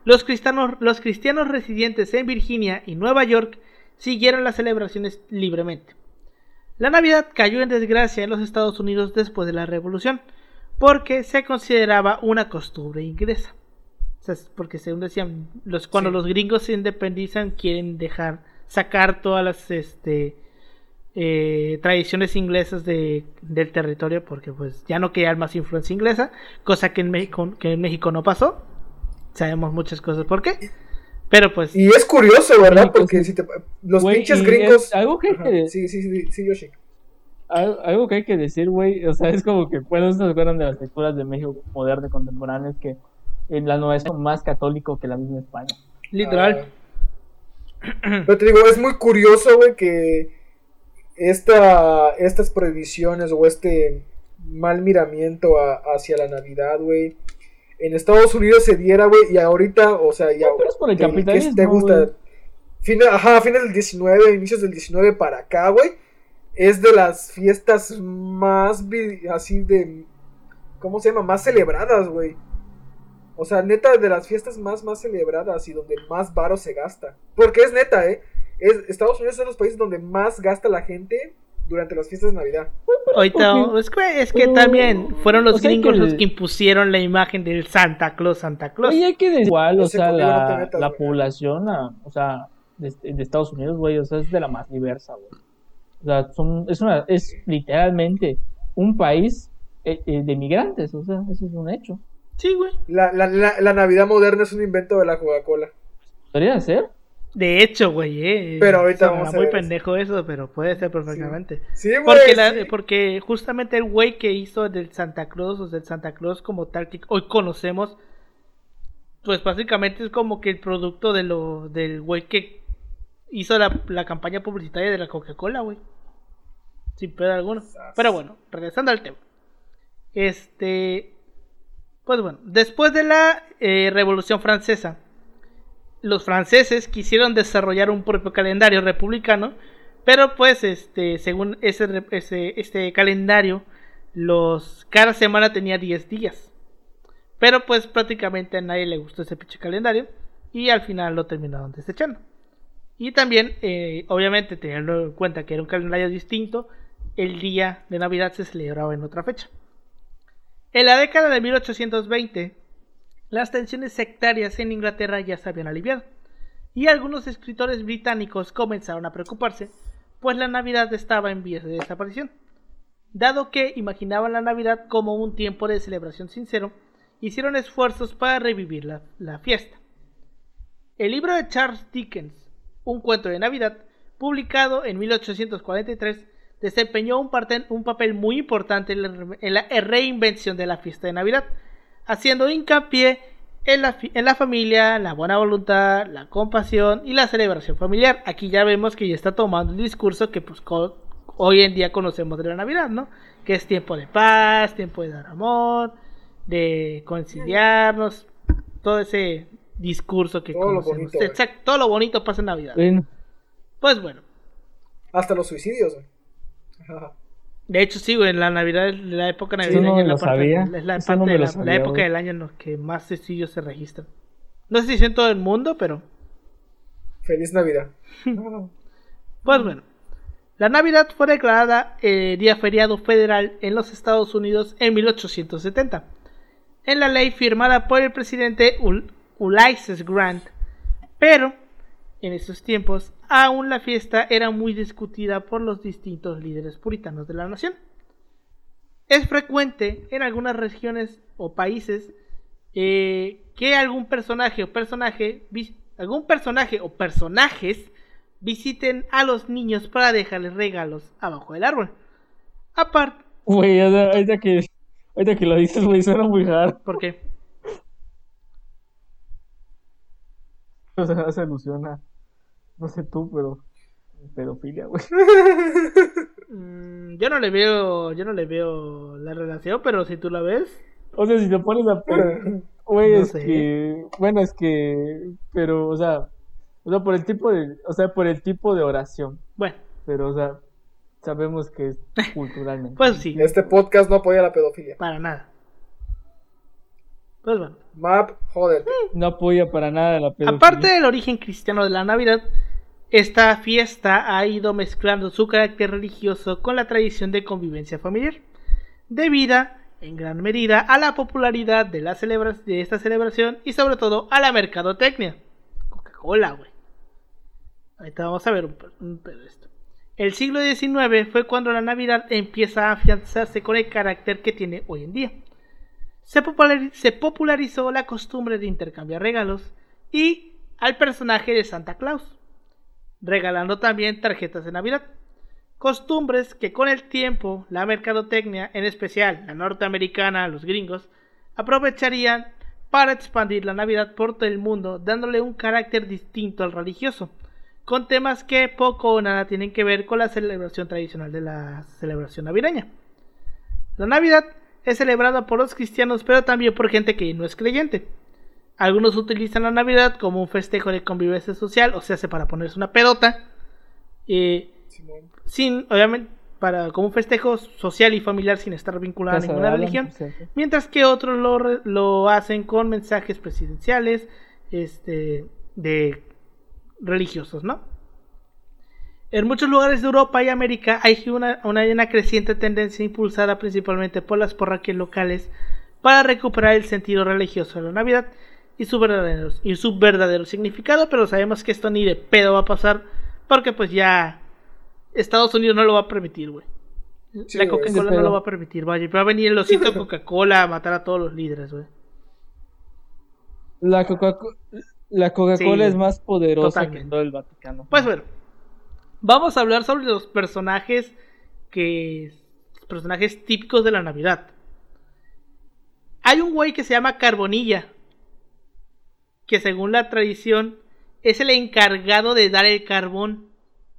los cristianos, los cristianos residentes en Virginia y Nueva York siguieron las celebraciones libremente. La Navidad cayó en desgracia en los Estados Unidos después de la Revolución, porque se consideraba una costumbre inglesa. O sea, porque según decían, los, cuando Sí. los gringos se independizan quieren dejar sacar todas las este, eh, tradiciones inglesas de, del territorio porque pues ya no quería más influencia inglesa, cosa que en México, que en México no pasó. Sabemos muchas cosas por qué. Pero pues Y es curioso, ¿verdad? Sí, pues, Porque sí. si te, los pinches gringos. es algo que hay que- Sí, sí, sí, sí, Yoshi. Al- Algo que hay que decir, güey, o sea, es como que, bueno, estas fueron de las lecturas de México moderno y contemporáneo, es que en la nueva es más católico que la misma España. literal. Ah. Pero te digo, es muy curioso, güey, que esta, estas prohibiciones o este mal miramiento a- hacia la Navidad, güey, en Estados Unidos se diera, güey, y ahorita, o sea, ya. pero es por el capitalismo, ¿qué te gusta? Fina- ajá, fines del 19, inicios del 19 para acá, güey. Es de las fiestas más así de. ¿Cómo se llama? Más celebradas, güey. O sea, neta, de las fiestas más, más celebradas y donde más varo se gasta. Porque es neta, ¿eh? Es, Estados Unidos es de los países donde más gasta la gente durante las fiestas de Navidad. Ahorita, es que, es que pero- también fueron los o sea, gringos que- los que impusieron la imagen del Santa Claus, Santa Claus. Oye, hay que decir igual, o sea, no la, metas, la población, ah, o sea, de, de Estados Unidos, güey, o sea, es de la más diversa, güey. O sea, son, es, una, es literalmente un país eh, eh, de migrantes, o sea, eso es un hecho. Sí, güey. La, la, la, la Navidad moderna es un invento de la Coca-Cola. Podría ser. De hecho, güey, eh. Pero ahorita vamos a muy ver pendejo eso, pero puede ser perfectamente. Sí, güey. Porque, la- sí. porque justamente el güey que hizo del Santa Claus, o del Santa Claus como tal que hoy conocemos, pues básicamente es como que el producto de lo del güey que hizo la, la campaña publicitaria de la Coca-Cola, güey. Sin pedo alguno. Pero bueno, regresando al tema. Este. Pues bueno, después de la eh, Revolución Francesa, los franceses quisieron desarrollar un propio calendario republicano, pero pues este, según ese, este calendario, los cada semana tenía 10 días. Pero pues prácticamente a nadie le gustó ese pinche calendario y al final lo terminaron desechando. Y también, eh, obviamente, teniendo en cuenta que era un calendario distinto, el día de Navidad se celebraba en otra fecha. En la década de 1820, las tensiones sectarias en Inglaterra ya se habían aliviado, y algunos escritores británicos comenzaron a preocuparse, pues la Navidad estaba en vías de desaparición. Dado que imaginaban la Navidad como un tiempo de celebración sincero, hicieron esfuerzos para revivir la, fiesta. El libro de Charles Dickens, Un cuento de Navidad, publicado en 1843, desempeñó un, papel muy importante en la, en la reinvención de la fiesta de Navidad, haciendo hincapié en la, en la familia, la buena voluntad, la compasión y la celebración familiar. Aquí ya vemos que ya está tomando el discurso que pues hoy en día conocemos de la Navidad, ¿no? Que es tiempo de paz, tiempo de dar amor, de conciliarnos, todo ese discurso que Todo lo conocemos. bonito. Exacto, todo lo bonito pasa en Navidad. Bueno, Pues bueno, Hasta los suicidios, güey. Ajá. De hecho sí, güey, en la Navidad, la época navideña no me es la lo parte, sabía. es la, Eso parte no me de la, sabía, la época güey. del año en la que más suicidios se registran. No sé si es en todo el mundo, pero Feliz Navidad. Pues bueno, la Navidad fue declarada eh, día feriado federal en los Estados Unidos en 1870, en la ley firmada por el presidente Ul- Ulysses Grant, pero en esos tiempos aún la fiesta era muy discutida por los distintos líderes puritanos de la nación. Es frecuente en algunas regiones o países eh, que algún personaje o personaje algún personaje o personajes visiten a los niños para dejarles regalos abajo del árbol. Aparte, güey, ahorita que, ahorita que lo dices, güey, suena muy hard. ¿por qué? O sea, hace alusión a, no sé tú, pero pedofilia, güey. Mm, yo no le veo, yo no le veo la relación, pero si tú la ves, O sea, si te pones a güey, No es sé. que, bueno, es que, pero, o sea, o sea, por el tipo de, o sea, por el tipo de oración, bueno, pero, o sea, sabemos que es culturalmente. pues sí, Este podcast no apoya la pedofilia. para nada. Pues bueno. Map, joder. No apoya para nada la pedofilia. Aparte del origen cristiano de la Navidad, esta fiesta ha ido mezclando su carácter religioso con la tradición de convivencia familiar, debida en gran medida a la popularidad de, de esta celebración y sobre todo a la mercadotecnia. Coca-Cola, güey. Ahorita vamos a ver un, un pedo esto. El siglo XIX fue cuando la Navidad empieza a afianzarse con el carácter que tiene hoy en día se popularizó la costumbre de intercambiar regalos y al personaje de Santa Claus, regalando también tarjetas de Navidad. Costumbres que con el tiempo la mercadotecnia, en especial la norteamericana, los gringos, aprovecharían para expandir la Navidad por todo el mundo, dándole un carácter distinto al religioso, con temas que poco o nada tienen que ver con la celebración tradicional de la celebración navideña. La Navidad es celebrada por los cristianos, pero también por gente que no es creyente. Algunos utilizan la Navidad como un festejo de convivencia social, o sea, para ponerse una pedota, eh, sin, obviamente, para, como un festejo social y familiar sin estar vinculado a ninguna religión, mientras que otros lo, lo hacen con mensajes presidenciales, este, de religiosos, ¿no? En muchos lugares de Europa y América hay una, una creciente tendencia impulsada principalmente por las parroquias locales para recuperar el sentido religioso de la Navidad y su verdadero, y su verdadero significado, pero sabemos que esto ni de pedo va a pasar porque pues ya Estados Unidos no lo va a permitir, güey. Sí, la Coca-Cola no lo va a permitir, vaya. Va a venir el osito Coca-Cola a matar a todos los líderes, güey. La Coca-Cola la Coca-Cola Sí, es más poderosa totalmente. que todo el Vaticano. Pues bueno, vamos a hablar sobre los personajes que. los personajes típicos de la Navidad. Hay un güey que se llama Carbonilla. Que según la tradición es el encargado de dar el carbón.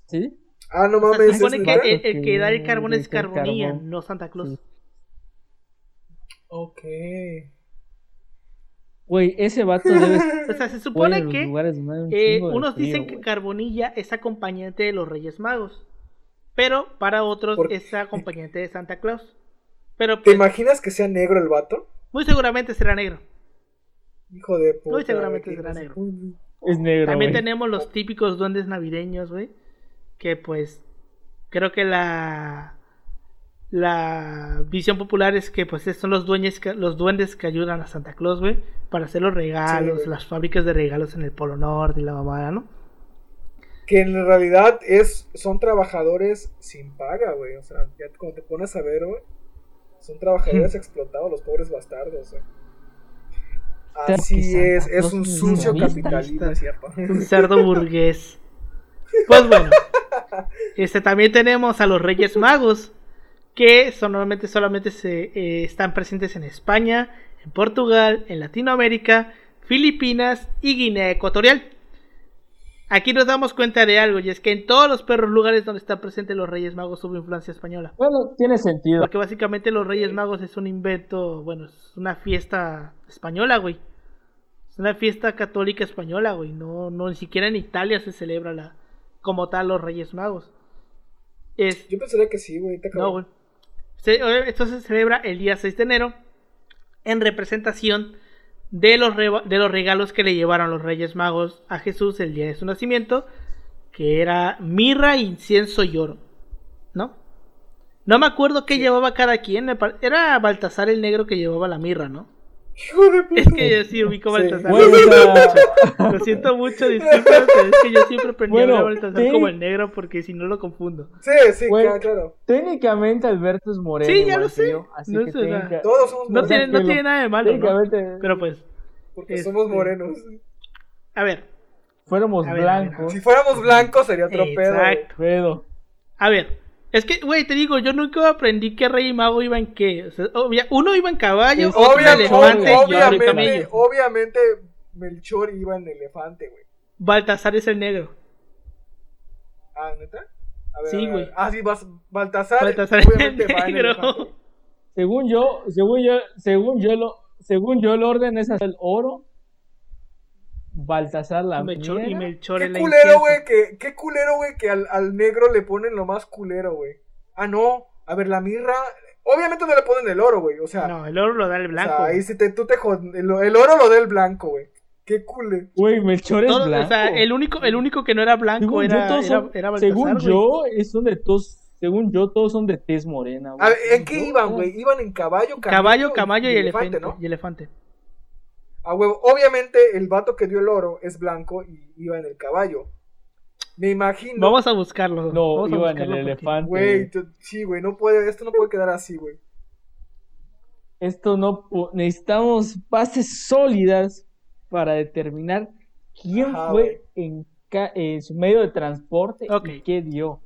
¿Sí? Ah, no O sea, se mames. supone ¿es que el, el que da el carbón es Carbonilla, carbón. no Santa Claus. Sí. Ok. Güey, ese vato debe O sea, se supone que lugares Eh, unos frío, dicen que. Carbonilla es acompañante de los Reyes Magos, pero para otros ¿Por- es acompañante de Santa Claus. Pero ¿Te pues, imaginas que sea negro el vato? muy seguramente será negro. Hijo de puta. Seguramente se negro. Es negro, También tenemos los típicos duendes navideños, güey, que pues creo que la la visión popular es que pues son los duendes que, los duendes que ayudan a Santa Claus, güey, para hacer los regalos, las fábricas de regalos en el Polo Norte y la mamada, ¿no? Que en realidad es, son trabajadores sin paga, güey. O sea, ya como te pones a ver, güey. Son trabajadores explotados, los pobres bastardos, güey. Así es, es un sucio es cierto. un cerdo burgués. Pues bueno, este también tenemos a los Reyes Magos, que son, normalmente solamente se, eh, están presentes en España, en Portugal, en Latinoamérica, Filipinas y Guinea Ecuatorial. Aquí nos damos cuenta de algo, y es que en todos los perros lugares donde están presentes los Reyes Magos hubo influencia española. Bueno, tiene sentido. Porque básicamente los Reyes Magos es un invento, bueno, es una fiesta española, güey. Es una fiesta católica española, güey. No, no, ni siquiera en Italia se celebra la, como tal los Reyes Magos. Es, Yo pensaría que sí, güey. te no, güey. Se- obvia- esto se celebra el día 6 de enero en representación de los, de los regalos que le llevaron los Reyes Magos a Jesús el día de su nacimiento, que era mirra, incienso y oro, ¿no? No me acuerdo qué llevaba cada quien, era Baltasar el negro que llevaba la mirra, ¿no? Hijo de puta. Es que yo sí ubico a Sí. Baltasar. Güey, o sea, Lo siento mucho, disculpen, pero es que yo siempre aprendí Bueno, a Baltasar como el negro porque si no lo confundo. Sí, sí, Güey. claro, claro. técnicamente Alberto es moreno. Sí, ya igual lo que sé. yo, así No que técnica- Todos somos No morenos. tiene, no tiene nada de malo, ¿no? técnicamente Pero pues, Porque este- somos morenos. a ver, fuéramos A ver, a ver, blancos. Si fuéramos blancos sería otro. Exacto. Pedo. A ver, es que, güey, te digo, yo nunca aprendí que Rey y Mago iba en qué. O sea, obvia- uno iba en caballo, Es- otro en Obvia- elefante y otro en obviamente, camello. obviamente, Melchor iba en elefante, güey. Baltasar es el negro. Ah, ¿neta? A ver, Sí, güey. Ah, sí, vas, Baltasar. Baltasar es obviamente el va en negro. elefante. Según yo, según yo, según yo lo, según yo el orden es hacer el oro, Baltasar la Melchor, y. Melchor Qué el culero, güey, que, qué culero, güey, que al, al negro le ponen lo más culero, güey. Ah, no. A ver, la mirra. Obviamente no le ponen el oro, güey. O sea, No, el oro lo da el o blanco. sea, ahí sí te, tú te jod- el, el oro lo da el blanco, güey. Qué culero. Güey, Melchor es Todo- blanco. o sea, el único, el único que no era blanco según era, yo, todos era, son, era Baltasar, según yo, es son de todos, según yo, todos son de tez morena, güey. A ver, ¿en qué iban, güey? Iban en caballo, Caballo, caballo y, elefante, ¿no? y elefante. A huevo. Obviamente, el vato que dio el oro es blanco y iba en el caballo. Me imagino. Vamos a buscarlo. No, vamos a iba en el elefante. Güey, sí, güey, no puede, esto no puede quedar así, güey. Esto no necesitamos bases sólidas para determinar quién Ajá, fue en, ca- en su medio de transporte y qué dio.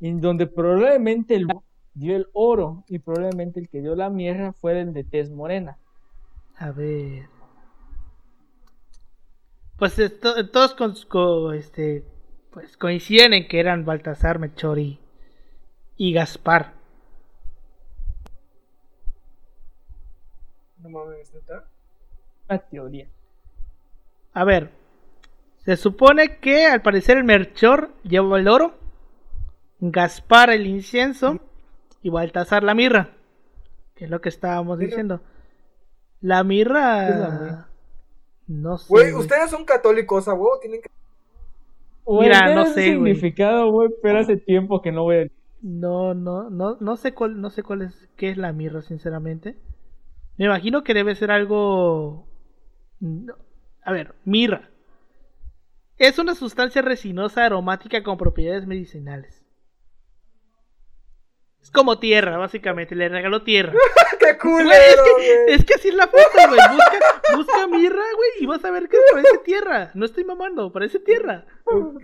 En donde probablemente el dio el oro y probablemente el que dio la mierda fue el de tez morena. A ver. Pues esto- todos con, co- este, pues coinciden en que eran Baltasar, Melchor y, y Gaspar. No mames, neta. Una teoría. A ver, se supone que al parecer el Melchor llevó el oro, Gaspar el incienso y Baltasar la mirra. Que es lo que estábamos Mirra. diciendo. La mirra. ¿Qué es la mirra? No sé. Güey, ustedes son católicos, a huevo, tienen que. Mira, no sé, güey. significado, güey, pero hace tiempo que no voy a... No, no, no, no sé cuál, no sé cuál es, qué es la mirra, sinceramente. Me imagino que debe ser algo. no, A ver, mirra. Es una sustancia resinosa aromática con propiedades medicinales. Es como tierra, básicamente. Le regaló tierra. ¡Qué Güey, culero, es, que, güey! es que así es la foto, güey. Busca, busca mirra, güey, y vas a ver que parece tierra. No estoy mamando, parece tierra. O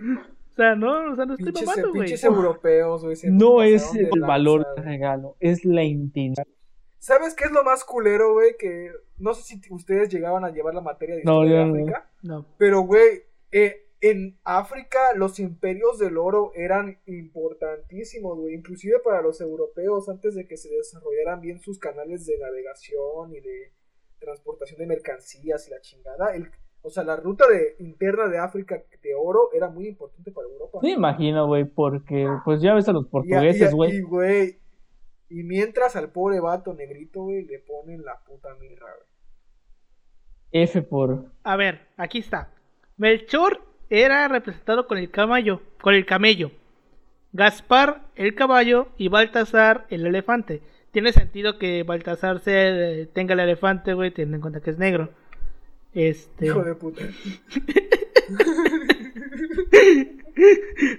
sea, no, o sea, no estoy Pinches, mamando, güey. pinches europeos, güey. No es el lanza, valor del regalo, es la intención. ¿Sabes qué es lo más culero, güey? Que no sé si ustedes llegaban a llevar la materia de No, historia no. de África. No. Pero, güey, eh, en África los imperios del oro eran importantísimos, güey. Inclusive para los europeos antes de que se desarrollaran bien sus canales de navegación y de transportación de mercancías y la chingada. El, o sea, la ruta de, interna de África de oro era muy importante para Europa. Me imagino, güey, porque pues ya ves a los portugueses, güey. y, güey, y mientras al pobre vato negrito, güey, le ponen la puta mirra, güey. F por... A ver, aquí está. Melchor era representado con el caballo, con el camello. Gaspar el caballo y Baltasar el elefante. Tiene sentido que Baltasar se, tenga el elefante, güey, teniendo en cuenta que es negro. Este, Hijo de puta.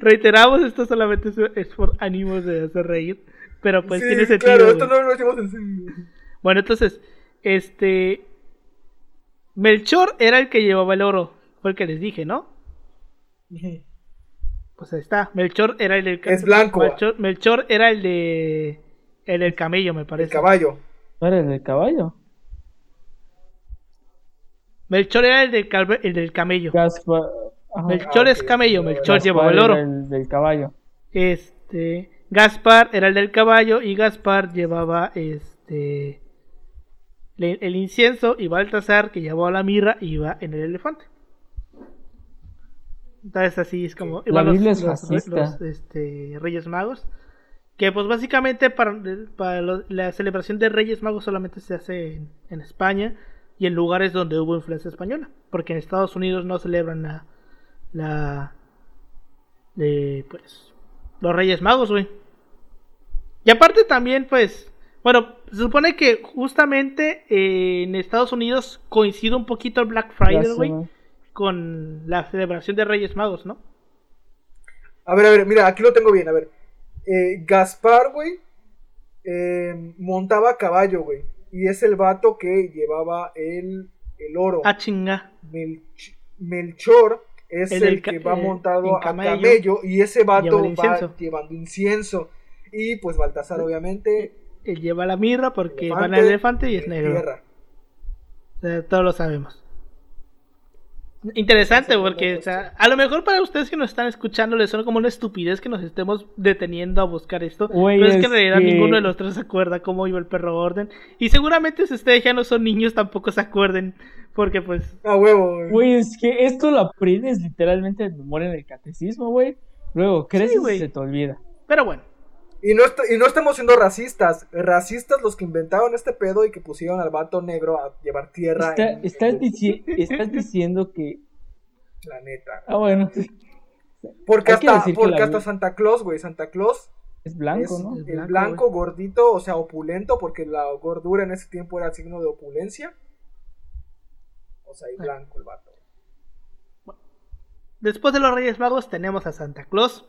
reiteramos, esto solamente es, por ánimos de hacer reír, pero pues Sí, tiene sentido. Claro, esto no lo decimos en. Bueno, entonces, este Melchor era el que llevaba el oro, fue el que les dije, ¿no? Pues ahí está. Melchor era el del Es blanco. Melchor, Melchor era el de el del camello, me El parece. caballo. ¿No eres el caballo? Melchor era el del, calve- el del camello. Gaspar... Melchor Ah, es camello, Melchor Gaspar llevaba el era oro. el del caballo. Este, Gaspar era el del caballo y Gaspar llevaba este le- el incienso y Baltasar que llevaba la mirra iba en el elefante. Entonces así es como La iban los, Biblia es los- fascista. los, este, Reyes Magos. Que pues básicamente para, para lo- la celebración de Reyes Magos solamente se hace en, en España y en lugares donde hubo influencia española. Porque en Estados Unidos no celebran la, la pues los Reyes Magos, güey. Y aparte también, pues, bueno, se supone que justamente eh, en Estados Unidos coincide un poquito el Black Friday, güey. Con la celebración de Reyes Magos, ¿no? A ver, a ver, mira, aquí lo tengo bien, a ver. Eh, Gaspar, güey, eh, montaba a caballo, güey. Y es el vato que llevaba el, el oro. Ah, chinga. Melch- Melchor es El que va montado a camello. camello. Y ese vato Lleva va llevando incienso. Y pues Baltasar, obviamente, Él lleva la mirra porque elefante, va en el elefante y es negro. tierra. O sea, todos lo sabemos. Interesante, porque la o sea, a lo mejor para ustedes que nos están escuchando les suena como una estupidez que nos estemos deteniendo a buscar esto. Güey, pero es que en realidad que- ninguno de los tres se acuerda cómo iba el perro orden. Y seguramente si ustedes ya no son niños tampoco se acuerden. Porque pues... A huevo, güey. Es que esto lo aprendes literalmente de memoria en el catecismo, güey. Luego creces güey. y se te olvida. Pero bueno. Y no, y no estamos siendo racistas. Racistas los que inventaron este pedo y que pusieron al vato negro a llevar tierra. Está- en- estás, en- dici- estás diciendo que. La neta. Ah, bueno, Porque hasta, porque la- hasta Santa Claus, güey. Santa Claus es blanco, es ¿no? El blanco, gordito, o sea, opulento, porque la gordura en ese tiempo era signo de opulencia. O sea, y Ah. blanco el vato. Después de los Reyes Magos tenemos a Santa Claus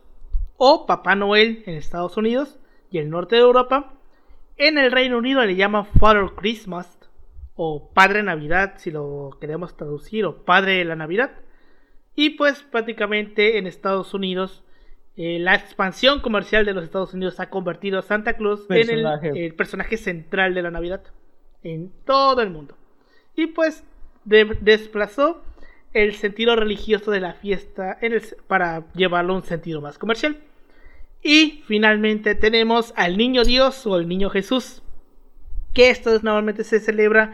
o Papá Noel en Estados Unidos y el norte de Europa. En el Reino Unido le llaman Father Christmas o Padre Navidad si lo queremos traducir o Padre de la Navidad. Y pues prácticamente en Estados Unidos eh, la expansión comercial de los Estados Unidos ha convertido a Santa Claus en el, el personaje central de la Navidad en todo el mundo. Y pues de- desplazó el sentido religioso de la fiesta en el- para llevarlo a un sentido más comercial. Y finalmente tenemos al niño Dios o el niño Jesús, que esto es- normalmente se celebra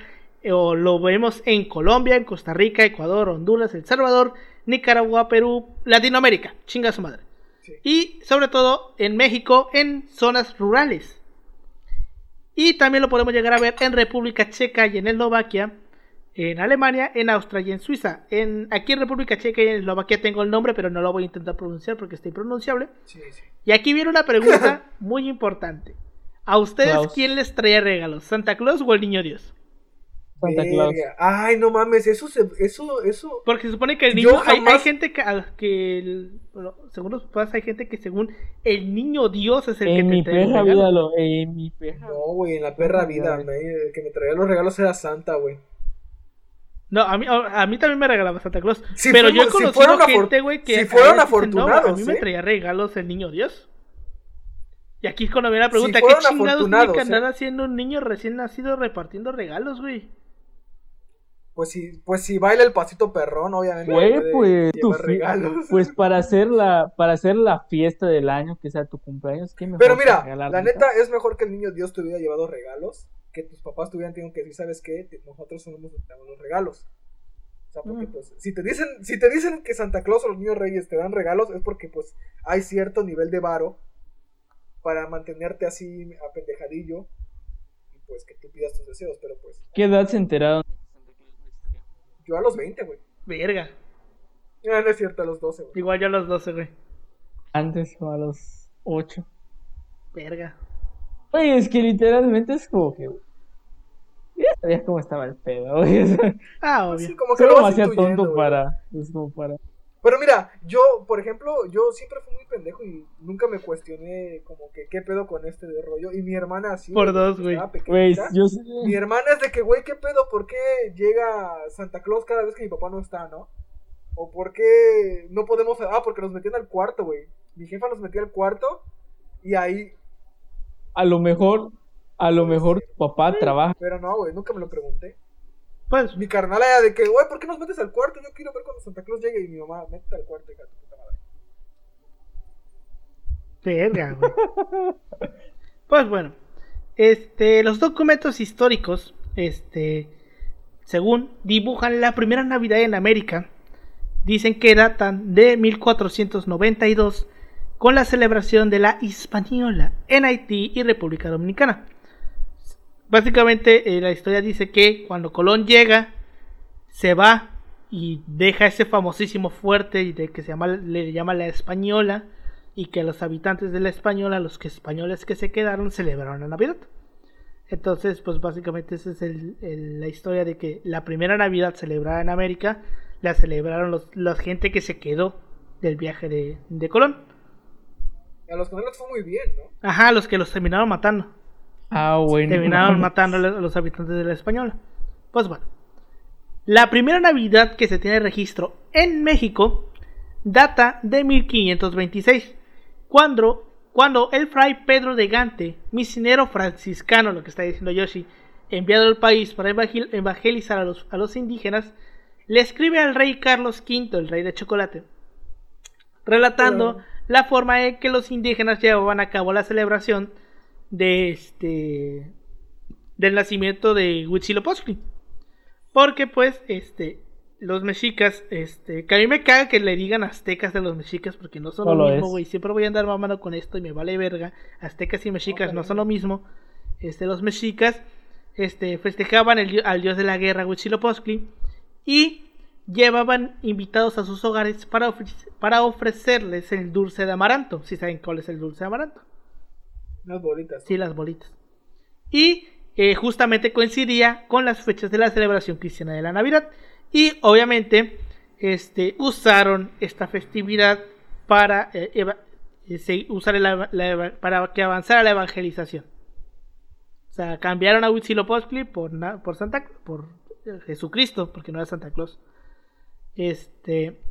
o lo vemos en Colombia, en Costa Rica, Ecuador, Honduras, El Salvador, Nicaragua, Perú, Latinoamérica, chinga su madre. Sí. Y sobre todo en México, en zonas rurales. Y también lo podemos llegar a ver en República Checa y en Eslovaquia, en Alemania, en Austria y en Suiza. En, aquí en República Checa y en Eslovaquia tengo el nombre, pero no lo voy a intentar pronunciar porque está impronunciable. Sí, sí. Y aquí viene una pregunta muy importante. ¿A ustedes Klaus. quién les traía regalos? ¿Santa Claus o el Niño Dios? Santa Claus. Ay, no mames, eso se, eso, eso. Porque se supone que el niño. hay- Hay, jamás- gente que. que el- bueno, según los papás, hay gente que según el niño Dios es el que En te mi trae perra vida lo. En mi perra. No, güey, en la perra vida, me- el que me traía los regalos era Santa, güey. No, a mí, a, a mí también me regalaba Santa Claus. Si pero yo he si conocido afor- gente, güey, que. si a fueron veces dicen, "No, afortunados, a mí me traía regalos el niño Dios. Y aquí es cuando viene la pregunta: Si ¿qué fueron chingados tiene que andar ¿eh? haciendo un niño recién nacido repartiendo regalos, güey? Pues si, pues si baila el pasito perrón, obviamente. Güey, puede pues, tu fi- regalos. pues para hacer la para hacer la fiesta del año que sea tu cumpleaños, ¿qué mejor Pero mira, la neta es mejor que el niño Dios te hubiera llevado regalos, que tus papás te hubieran tenido que decir, ¿sabes qué? Nosotros somos los que damos los regalos. O sea, porque Mm. pues, si te dicen, si te dicen que Santa Claus o los niños reyes te dan regalos, es porque pues hay cierto nivel de varo para mantenerte así apendejadillo y pues que tú pidas tus deseos, pero pues ¿Qué edad se enteraron? yo a los 20, güey. Verga. No, no es cierto, a los 12, güey. Igual yo a los 12, güey. Antes o a los 8. Verga. Oye, es que literalmente es como que. Ya sabías cómo estaba el pedo, güey. Ah, obvio. Sí, como que lo vas demasiado intuyendo, tonto güey. para. Es como para. Pero mira, yo, por ejemplo, yo siempre fui muy pendejo y nunca me cuestioné como que qué pedo con este de rollo. Y mi hermana sí. Por dos, güey. yo sé. Mi hermana es de que, güey, qué pedo, ¿por qué llega Santa Claus cada vez que mi papá no está, no? O por qué no podemos... Ah, porque nos metían al cuarto, güey. Mi jefa nos metía al cuarto y ahí... A lo mejor. A lo mejor tu papá trabaja. Pero no, güey, nunca me lo pregunté. Pues, Mi carnal era de que, güey, ¿por qué nos metes al cuarto? Yo quiero ver cuando Santa Claus llegue y mi mamá, métete al cuarto, hija de tu puta madre. verga, güey. Pues bueno. Este, los documentos históricos, este, según dibujan la primera Navidad en América, dicen que datan de 1492 con la celebración de la Hispaniola en Haití y República Dominicana. Básicamente eh, la historia dice que cuando Colón llega, se va y deja ese famosísimo fuerte y de que se llama, le llama la Española y que los habitantes de la Española, los que españoles que se quedaron, celebraron la Navidad. Entonces, pues básicamente esa es el- el- la historia de que la primera Navidad celebrada en América la celebraron los, la gente que se quedó del viaje de, de Colón. A los que no les fue muy bien, ¿no? Ajá, los que los terminaron matando. Ah, bueno. terminaron matando a los habitantes de la Española. Pues bueno. La primera Navidad que se tiene registro en México data de 1526, cuando, cuando el fray Pedro de Gante, misionero franciscano, lo que está diciendo Yoshi, enviado al país para evangel- evangelizar a los, a los indígenas, le escribe al rey Carlos V, el rey de chocolate, relatando la forma en que los indígenas llevaban a cabo la celebración de este del nacimiento de Huitzilopochtli. Porque pues este los mexicas, este, que a mí me caga que le digan aztecas de los mexicas porque no son lo mismo, güey. Siempre voy a andar mamando con esto y me vale verga. Aztecas y mexicas no son lo mismo. Este, los mexicas, este, festejaban el, al dios de la guerra, Huitzilopochtli, y llevaban invitados a sus hogares para, para ofrecerles el dulce de amaranto. Si saben cuál es el dulce de amaranto. Las bolitas. Sí, las bolitas. Y eh, justamente coincidía con las fechas de la celebración cristiana de la Navidad. Y obviamente este, usaron esta festividad para, eh, eh, usar para que avanzara la evangelización. O sea, cambiaron a Huitzilopochtli por, por, Santa, por Jesucristo, porque no era Santa Claus. Este,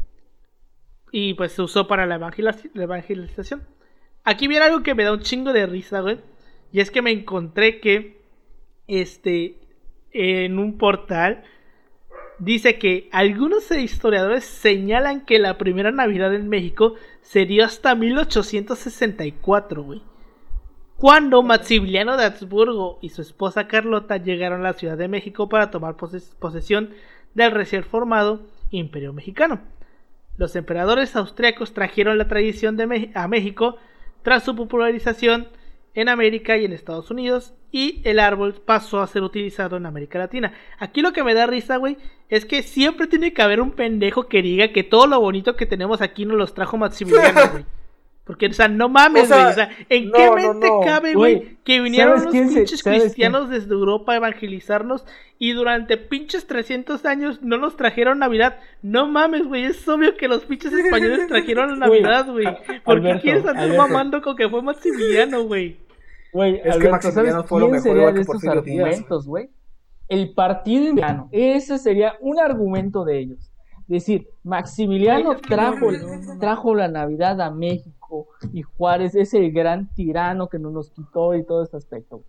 y pues se usó para la, evangelización. Aquí viene algo que me da un chingo de risa, güey. Y es que me encontré que, este, en un portal dice que algunos historiadores señalan que la primera Navidad en México se dio hasta 1864, güey. Cuando Maximiliano de Habsburgo y su esposa Carlota llegaron a la Ciudad de México para tomar posesión del recién formado Imperio Mexicano. Los emperadores austriacos trajeron la tradición de a México tras su popularización en América y en Estados Unidos y el árbol pasó a ser utilizado en América Latina. Aquí lo que me da risa, güey, es que siempre tiene que haber un pendejo que diga que todo lo bonito que tenemos aquí nos los trajo Maximiliano, güey. Porque, o sea, no mames, güey. O, sea, ¿en qué mente cabe, güey, que vinieron los pinches cristianos desde Europa a evangelizarnos y durante pinches 300 años no nos trajeron Navidad? No mames, güey. Es obvio que los pinches españoles trajeron la Navidad, güey. ¿Por qué quieres andar mamando con que fue Maximiliano, güey? Güey, es que Maximiliano fue lo mejor de esos argumentos, güey? El partido indiano. Ese sería un argumento de ellos. Decir, Maximiliano trajo, trajo la Navidad a México y Juárez es el gran tirano que no nos quitó y todo este aspecto.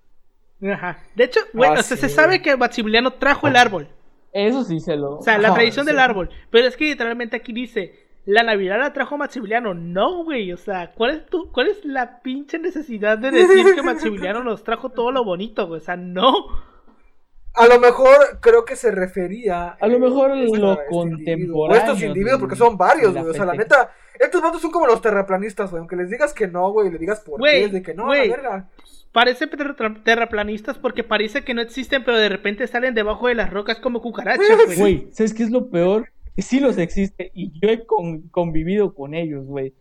Ajá. De hecho, güey, ah, se sabe que Maximiliano trajo el árbol. Eso sí se lo. O sea, la tradición del árbol. Pero es que literalmente aquí dice: la Navidad la trajo Maximiliano. No, güey. O sea, ¿cuál es, tu, ¿cuál es la pinche necesidad de decir que Maximiliano nos trajo todo lo bonito, güey? O sea, no. A lo mejor creo que se refería. A lo mejor lo este contemporáneo. estos individuos, porque son varios, güey. O sea, la neta, estos vatos son como los terraplanistas, güey. Aunque les digas que no, güey, le digas por qué, es de que no, la verga. Parece terraplanistas porque parece que no existen, pero de repente salen debajo de las rocas como cucarachas, güey. Güey, ¿sabes qué es lo peor? sí los existe y yo he convivido con ellos, güey.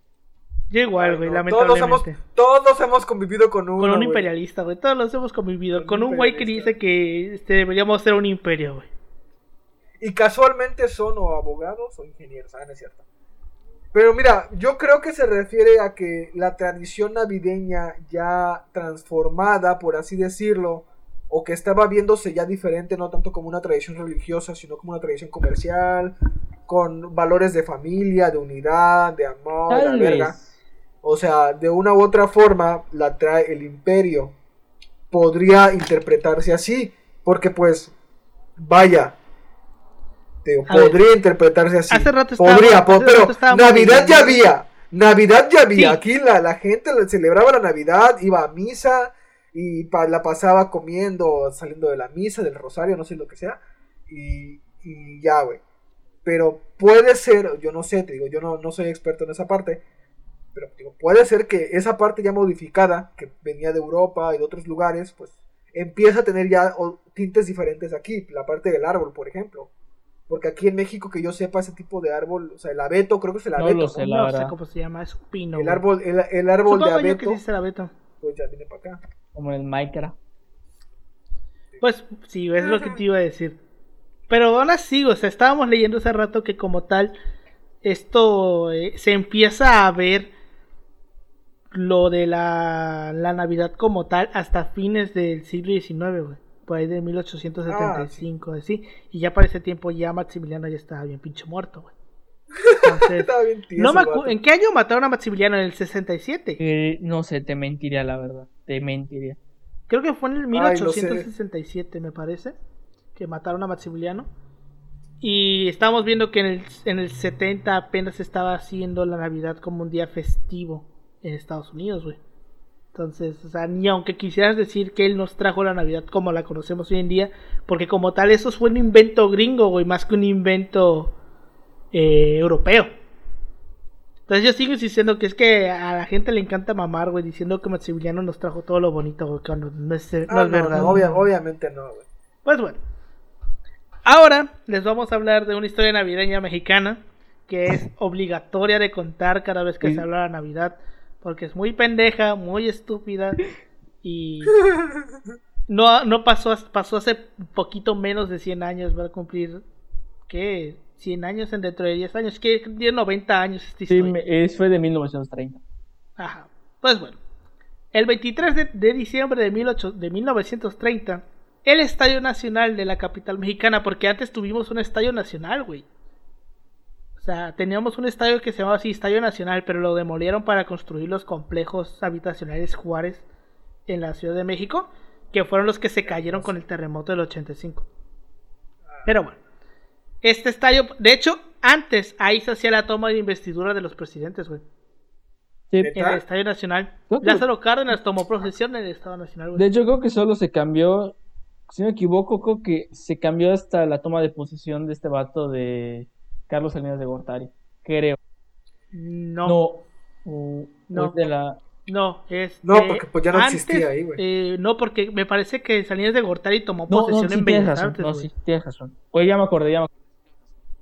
Yo igual, güey, lamentablemente. Todos hemos, todos hemos convivido con un... Con un imperialista, güey. Todos los hemos convivido. Con, un güey que dice que este, deberíamos ser un imperio, güey. Y casualmente son o abogados o ingenieros. Ah, es cierto. Pero mira, yo creo que se refiere a que la tradición navideña ya transformada, por así decirlo, o que estaba viéndose ya diferente, no tanto como una tradición religiosa, sino como una tradición comercial, con valores de familia, de unidad, de amor, de verga. O sea, de una u otra forma la trae el imperio. Podría interpretarse así, porque pues, vaya, podría interpretarse así. Hace rato podría, pero Navidad ya había. Navidad ya había. Aquí la, la gente celebraba la Navidad, iba a misa, y la pasaba comiendo, saliendo de la misa, del rosario, no sé lo que sea. Y, y ya, güey. Pero puede ser, yo no sé, te digo, yo no, no soy experto en esa parte. Pero digo, puede ser que esa parte ya modificada, que venía de Europa y de otros lugares, pues empieza a tener ya tintes diferentes aquí. La parte del árbol, por ejemplo. Porque aquí en México, que yo sepa, ese tipo de árbol, o sea, el abeto, creo que es el abeto. No, sé, no sé cómo se llama, es un pino. El árbol, el, el árbol de abeto. que el abeto. Pues ya viene para acá. Como en el Minecraft. Pues sí, es lo que te iba a decir. Pero aún así, o sea, estábamos leyendo hace rato que como tal, esto eh, se empieza a ver lo de la, la, Navidad como tal hasta fines del siglo XIX, güey. Por ahí de 1875, ah, así. Y ya para ese tiempo ya Maximiliano ya estaba bien pinche muerto, güey. ¿En qué año mataron a Maximiliano? ¿En el 67? Eh, no sé, te mentiría la verdad. Te mentiría. Creo que fue en el 1867, me parece. Que mataron a Maximiliano. Y estamos viendo que en el, en el 70 apenas estaba haciendo la Navidad como un día festivo en Estados Unidos, güey. Entonces, o sea, ni aunque quisieras decir que él nos trajo la Navidad como la conocemos hoy en día, porque como tal eso fue un invento gringo, güey, más que un invento eh, europeo. Entonces yo sigo insistiendo que es que a la gente le encanta mamar, güey, diciendo que Maximiliano nos trajo todo lo bonito, güey, cuando no es, no Ah, es verdad. no, obvia- obviamente no, güey. Pues bueno. Ahora les vamos a hablar de una historia navideña mexicana que es obligatoria de contar cada vez que Sí. se habla de Navidad. Porque es muy pendeja, muy estúpida y no, no pasó, pasó hace poquito menos de 100 años. Va a cumplir, ¿qué? 100 años en dentro de 10 años. Que tiene 90 años esta Sí, historia. es, fue de 1930. Ajá. Pues bueno. El 23 de, de diciembre de, 18 de 1930, el Estadio Nacional de la capital mexicana, porque antes tuvimos un estadio nacional, güey. O sea, teníamos un estadio que se llamaba así Estadio Nacional, pero lo demolieron para construir los complejos habitacionales Juárez en la Ciudad de México, que fueron los que se cayeron con el terremoto del 85. Pero bueno, este estadio, de hecho, antes ahí se hacía la toma de investidura de los presidentes, güey. Sí. En el Estadio Nacional. Lázaro Cárdenas tomó procesión en el Estado Nacional, güey. De hecho, creo que solo se cambió, si no me equivoco, creo que se cambió hasta la toma de posesión de este vato de Carlos Salinas de Gortari. Creo. No, no, No. o- No. de la... es. No, eh, porque, pues, ya no antes, existía ahí, güey. eh, no, porque me parece que Salinas de Gortari tomó No, no, posesión sí en tienes Bellas razón. Artes, No, sí, tienes razón. Oye, ya me acordé, ya me acordé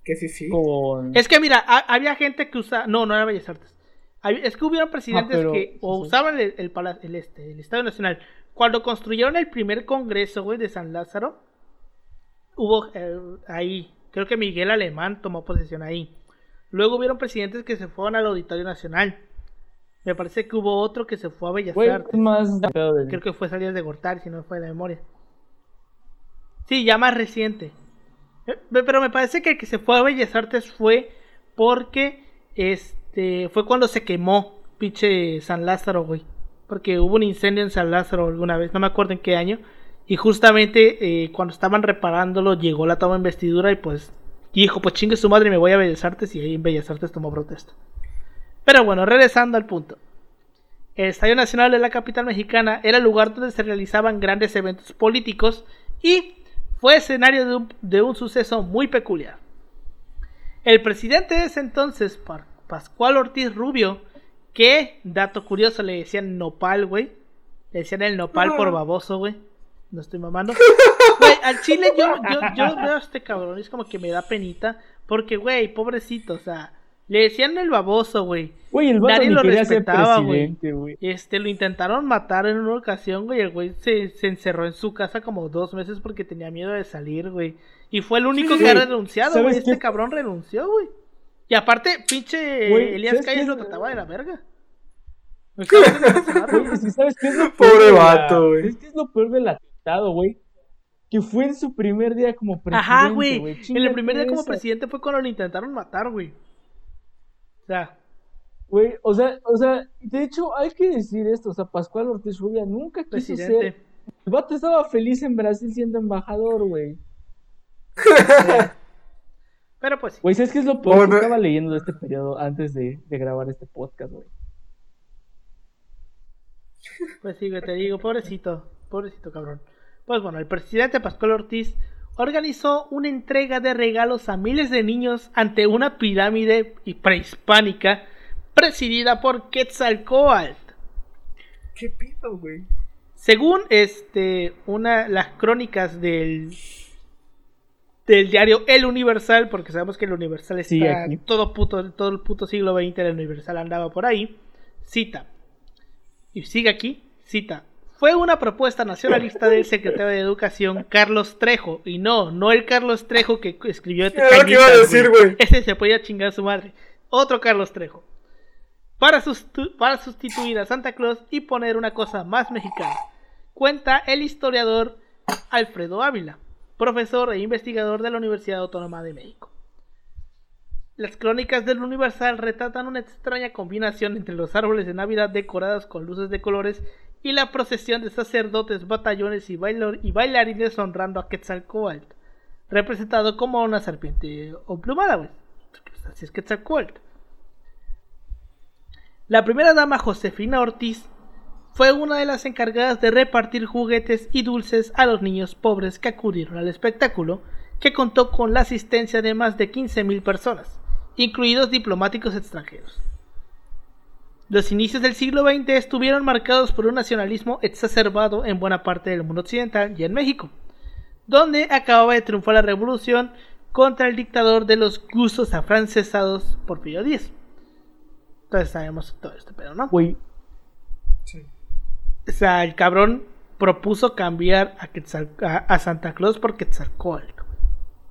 Que sí, sí. con... Es que mira, ha- había gente que usaba. No, no era Bellas Artes. Hab- Es que hubieron presidentes Ah, pero- que o sí. usaban el, el, pala- el este, el Estadio Nacional. Cuando construyeron el primer congreso, güey, de San Lázaro, hubo eh, ahí, creo que Miguel Alemán tomó posesión ahí. Luego hubieron presidentes que se fueron al Auditorio Nacional. Me parece que hubo otro que se fue a Bellas Artes. Creo que fue Salidas de Gortari, si no fue de memoria. Sí, ya más reciente. Eh, Pero me parece que el que se fue a Bellas Artes fue porque este fue cuando se quemó pinche San Lázaro, güey. Porque hubo un incendio en San Lázaro alguna vez, no me acuerdo en qué año. Y justamente eh, cuando estaban reparándolo llegó la toma de investidura y pues dijo, pues chingue su madre, me voy a Bellas Artes y ahí en Bellas Artes tomó protesta. Pero bueno, regresando al punto. El Estadio Nacional de la capital mexicana era el lugar donde se realizaban grandes eventos políticos y fue escenario de un, de un suceso muy peculiar. El presidente de ese entonces, Pa- Pascual Ortiz Rubio, que, dato curioso, le decían nopal, güey. Le decían el nopal por baboso, güey. No estoy mamando. Güey, al chile yo, yo, yo veo a este cabrón, y es como que me da penita, porque, güey, pobrecito, o sea, le decían el baboso, güey. Güey, el Nadie lo respetaba, güey. presidente, güey. Este, lo intentaron matar en una ocasión, güey. El güey se, se encerró en su casa como dos meses porque tenía miedo de salir, güey. Y fue el único que ha renunciado, ¿Sabes güey. Este cabrón renunció, güey. Y aparte, pinche Elías ¿sabes Calles lo trataba de la verga. ¿sabes qué es lo Pobre peor de la- vato, güey. Es que es lo peor del atentado, güey. Que fue en su primer día como presidente, Ajá, güey. En el primer día como presidente fue cuando lo intentaron matar, güey. O sea, Güey, o sea, o sea, de hecho hay que decir esto, o sea, Pascual Ortiz Rubia nunca quiso presidente. ser... El vato estaba feliz en Brasil siendo embajador, güey. Pero pues. Güey, ¿sabes qué es lo peor? Bueno, que estaba leyendo de este periodo antes de, de grabar este podcast, güey. Pues sí, güey, te digo, pobrecito, pobrecito cabrón. Pues bueno, el presidente Pascual Ortiz organizó una entrega de regalos a miles de niños ante una pirámide prehispánica presidida por Quetzalcoatl. ¿Qué pido, güey? Según este una las crónicas del del diario El Universal, porque sabemos que el Universal está Sí, aquí. todo puto todo el puto siglo XX el Universal andaba por ahí. Cita. Y sigue aquí, cita. Fue una propuesta nacionalista del secretario de Educación Carlos Trejo y no, no el Carlos Trejo que escribió este Era lo que iba a decir, güey. Ese se podía chingar a su madre. Otro Carlos Trejo para, para sustituir a Santa Claus y poner una cosa más mexicana. Cuenta el historiador Alfredo Ávila, profesor e investigador de la Universidad Autónoma de México. Las crónicas del Universal retratan una extraña combinación entre los árboles de Navidad decorados con luces de colores y la procesión de sacerdotes, batallones y, bailar- y bailarines honrando a Quetzalcoatl. representado como una serpiente emplumada, güey. Pues, así es Quetzalcoatl. La primera dama Josefina Ortiz fue una de las encargadas de repartir juguetes y dulces a los niños pobres que acudieron al espectáculo, que contó con la asistencia de más de 15.000 personas, incluidos diplomáticos extranjeros. Los inicios del siglo XX estuvieron marcados por un nacionalismo exacerbado en buena parte del mundo occidental y en México, donde acababa de triunfar la revolución contra el dictador de los gustos afrancesados Porfirio Díaz. Entonces sabemos todo esto, pero no. Güey, Sí. O sea, el cabrón propuso cambiar a, Quetzal- a, a Santa Claus por Quetzalcoatl.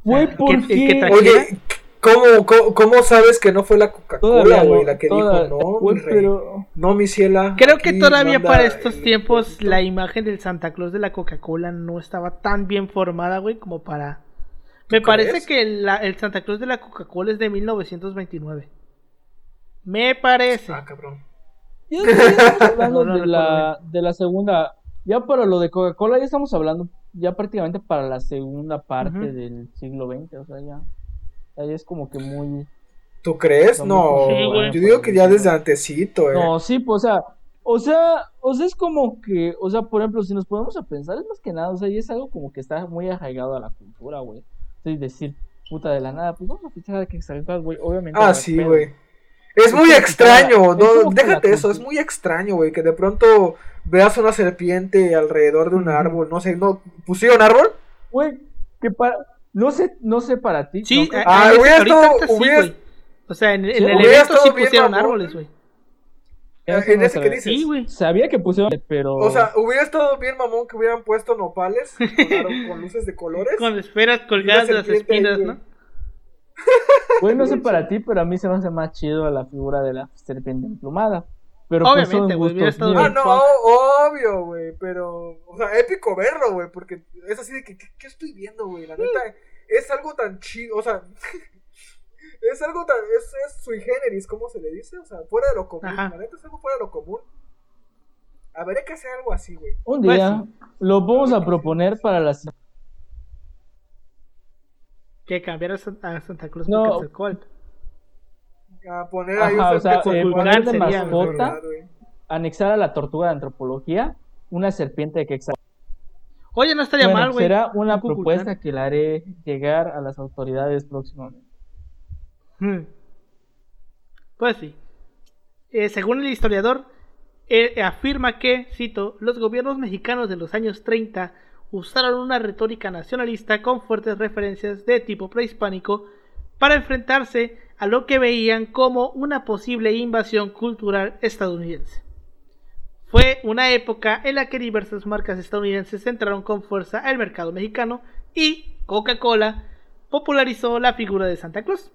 güey, el ¿por que- el que qué? tra- Oye, ¿cómo, cómo, cómo sabes que no fue la Coca-Cola, güey, la que toda- dijo no, mi rey? pero- No, mi ciela. Creo que todavía para estos el tiempos pueblito". la imagen del Santa Claus de la Coca-Cola no estaba tan bien formada, güey, como para... Me ¿Tú parece crees? que la- el Santa Claus de la Coca-Cola es de 1929. Me parece. Ah, cabrón. Ya estamos hablando No, no de, la, de la segunda. Ya para lo de Coca-Cola, ya estamos hablando ya prácticamente para la segunda parte del siglo XX. O sea, ya, ya es como que muy. ¿Tú crees? No, No, Sí, güey. yo digo que ya desde antecito, eh. No, sí, pues, o sea, o sea, o sea, es como que, o sea, por ejemplo, si nos ponemos a pensar, es más que nada, o sea, y es algo como que está muy arraigado a la cultura, güey. O sea, y decir, puta de la nada, pues vamos a fichar a que salga, güey, obviamente. Ah, sí, güey. Es Es muy extraño, es no, déjate eso, es muy extraño, güey, que de pronto veas una serpiente alrededor de un árbol, no sé, no, ¿pusieron árbol? Güey, que para, no sé, no sé para ti. Sí, no Ah, hubiera ahorita, estado- ahorita sí, güey. O sea, en, en Sí, el evento sí bien pusieron árboles, güey. Eso en ese que sabía. dices. Sí, güey. Sabía que pusieron, pero. O sea, hubiera estado bien mamón que hubieran puesto nopales con, luces de colores. Con esferas colgadas de las ahí, espinas, güey. ¿no? güey, no sé para ti, pero a mí se me hace más chido la figura de la serpiente emplumada. Pero pues Obviamente, güey, hubiera estado. Ah, no, obvio, güey, pero, o sea, épico verlo, güey, porque es así de que, ¿qué, qué estoy viendo, güey? La neta, es algo tan chido, o sea, es algo tan, es, es sui generis, ¿cómo se le dice? O sea, fuera de lo común, Ajá. la neta es algo fuera de lo común. A ver, hay que hacer algo así, güey. Un Pues día lo vamos a proponer para las. Que cambiara a San- a Santa Cruz No. por. A poner Ajá, ahí un o sea, poner de mascota. ¿verdad, güey? Anexar a la tortuga de antropología una serpiente que exa- Oye, no estaría Bueno, mal, güey. será una Un propuesta que la haré llegar a las autoridades próximamente. Hmm. Pues sí. Eh, según el historiador, eh, afirma que, cito, los gobiernos mexicanos de los años 30 usaron una retórica nacionalista con fuertes referencias de tipo prehispánico para enfrentarse a lo que veían como una posible invasión cultural estadounidense. Fue una época en la que diversas marcas estadounidenses entraron con fuerza al mercado mexicano y Coca-Cola popularizó la figura de Santa Claus.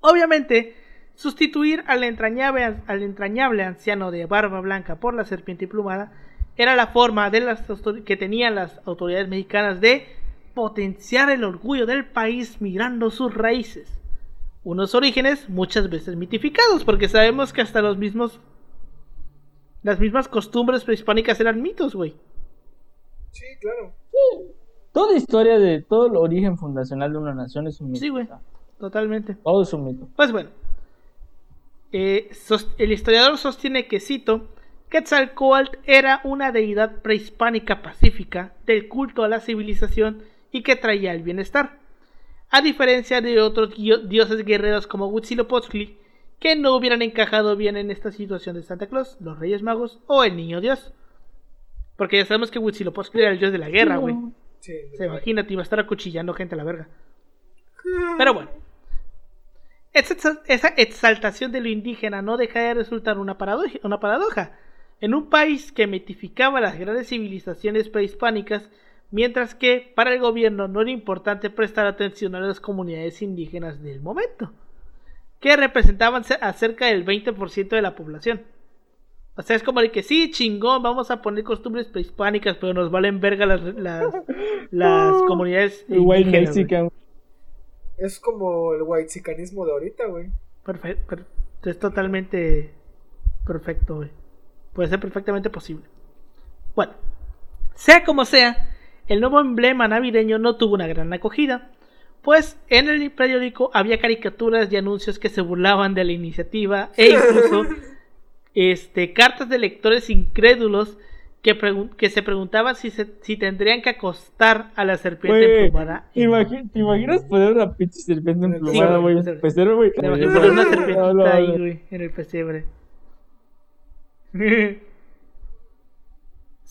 Obviamente, sustituir al entrañable, al entrañable anciano de barba blanca por la serpiente plumada era la forma que tenían las autoridades mexicanas de potenciar el orgullo del país mirando sus raíces. Unos orígenes muchas veces mitificados, porque sabemos que hasta los mismos las mismas costumbres prehispánicas eran mitos, güey. Sí, claro. Toda historia de todo el origen fundacional de una nación es un mito. Sí, güey. Totalmente. Todo es un mito. Pues bueno, eh, el historiador sostiene que, cito, Quetzalcoatl era una deidad prehispánica pacífica del culto a la civilización y que traía el bienestar, a diferencia de otros dio- dioses guerreros como Huitzilopochtli, que no hubieran encajado bien en esta situación de Santa Claus, los Reyes Magos o el Niño Dios. Porque ya sabemos que Huitzilopochtli era el dios de la guerra, güey. Sí, Se imagina, te iba a estar acuchillando gente a la verga. Pero bueno. Esa exaltación de lo indígena no deja de resultar una paradoja, una paradoja. En un país que mitificaba las grandes civilizaciones prehispánicas, mientras que para el gobierno no era importante prestar atención a las comunidades indígenas del momento, que representaban a cerca del 20% de la población. O sea, es como de que sí, chingón, vamos a poner costumbres prehispánicas, pero nos valen verga las, las, las comunidades El white indígenas, güey. Es como el whitezicanismo de ahorita, güey. Perfecto, es totalmente perfecto, güey. Puede ser perfectamente posible. Bueno, sea como sea, el nuevo emblema navideño no tuvo una gran acogida, pues en el periódico había caricaturas y anuncios que se burlaban de la iniciativa e incluso este, cartas de lectores incrédulos que, que se preguntaban si, se, si tendrían que acostar a la serpiente emplumada. ¿Te imaginas poner una pinche serpiente emplumada, güey? Sí, pesebre, güey. Te imaginas poner una serpientita ahí, güey, en el pesebre.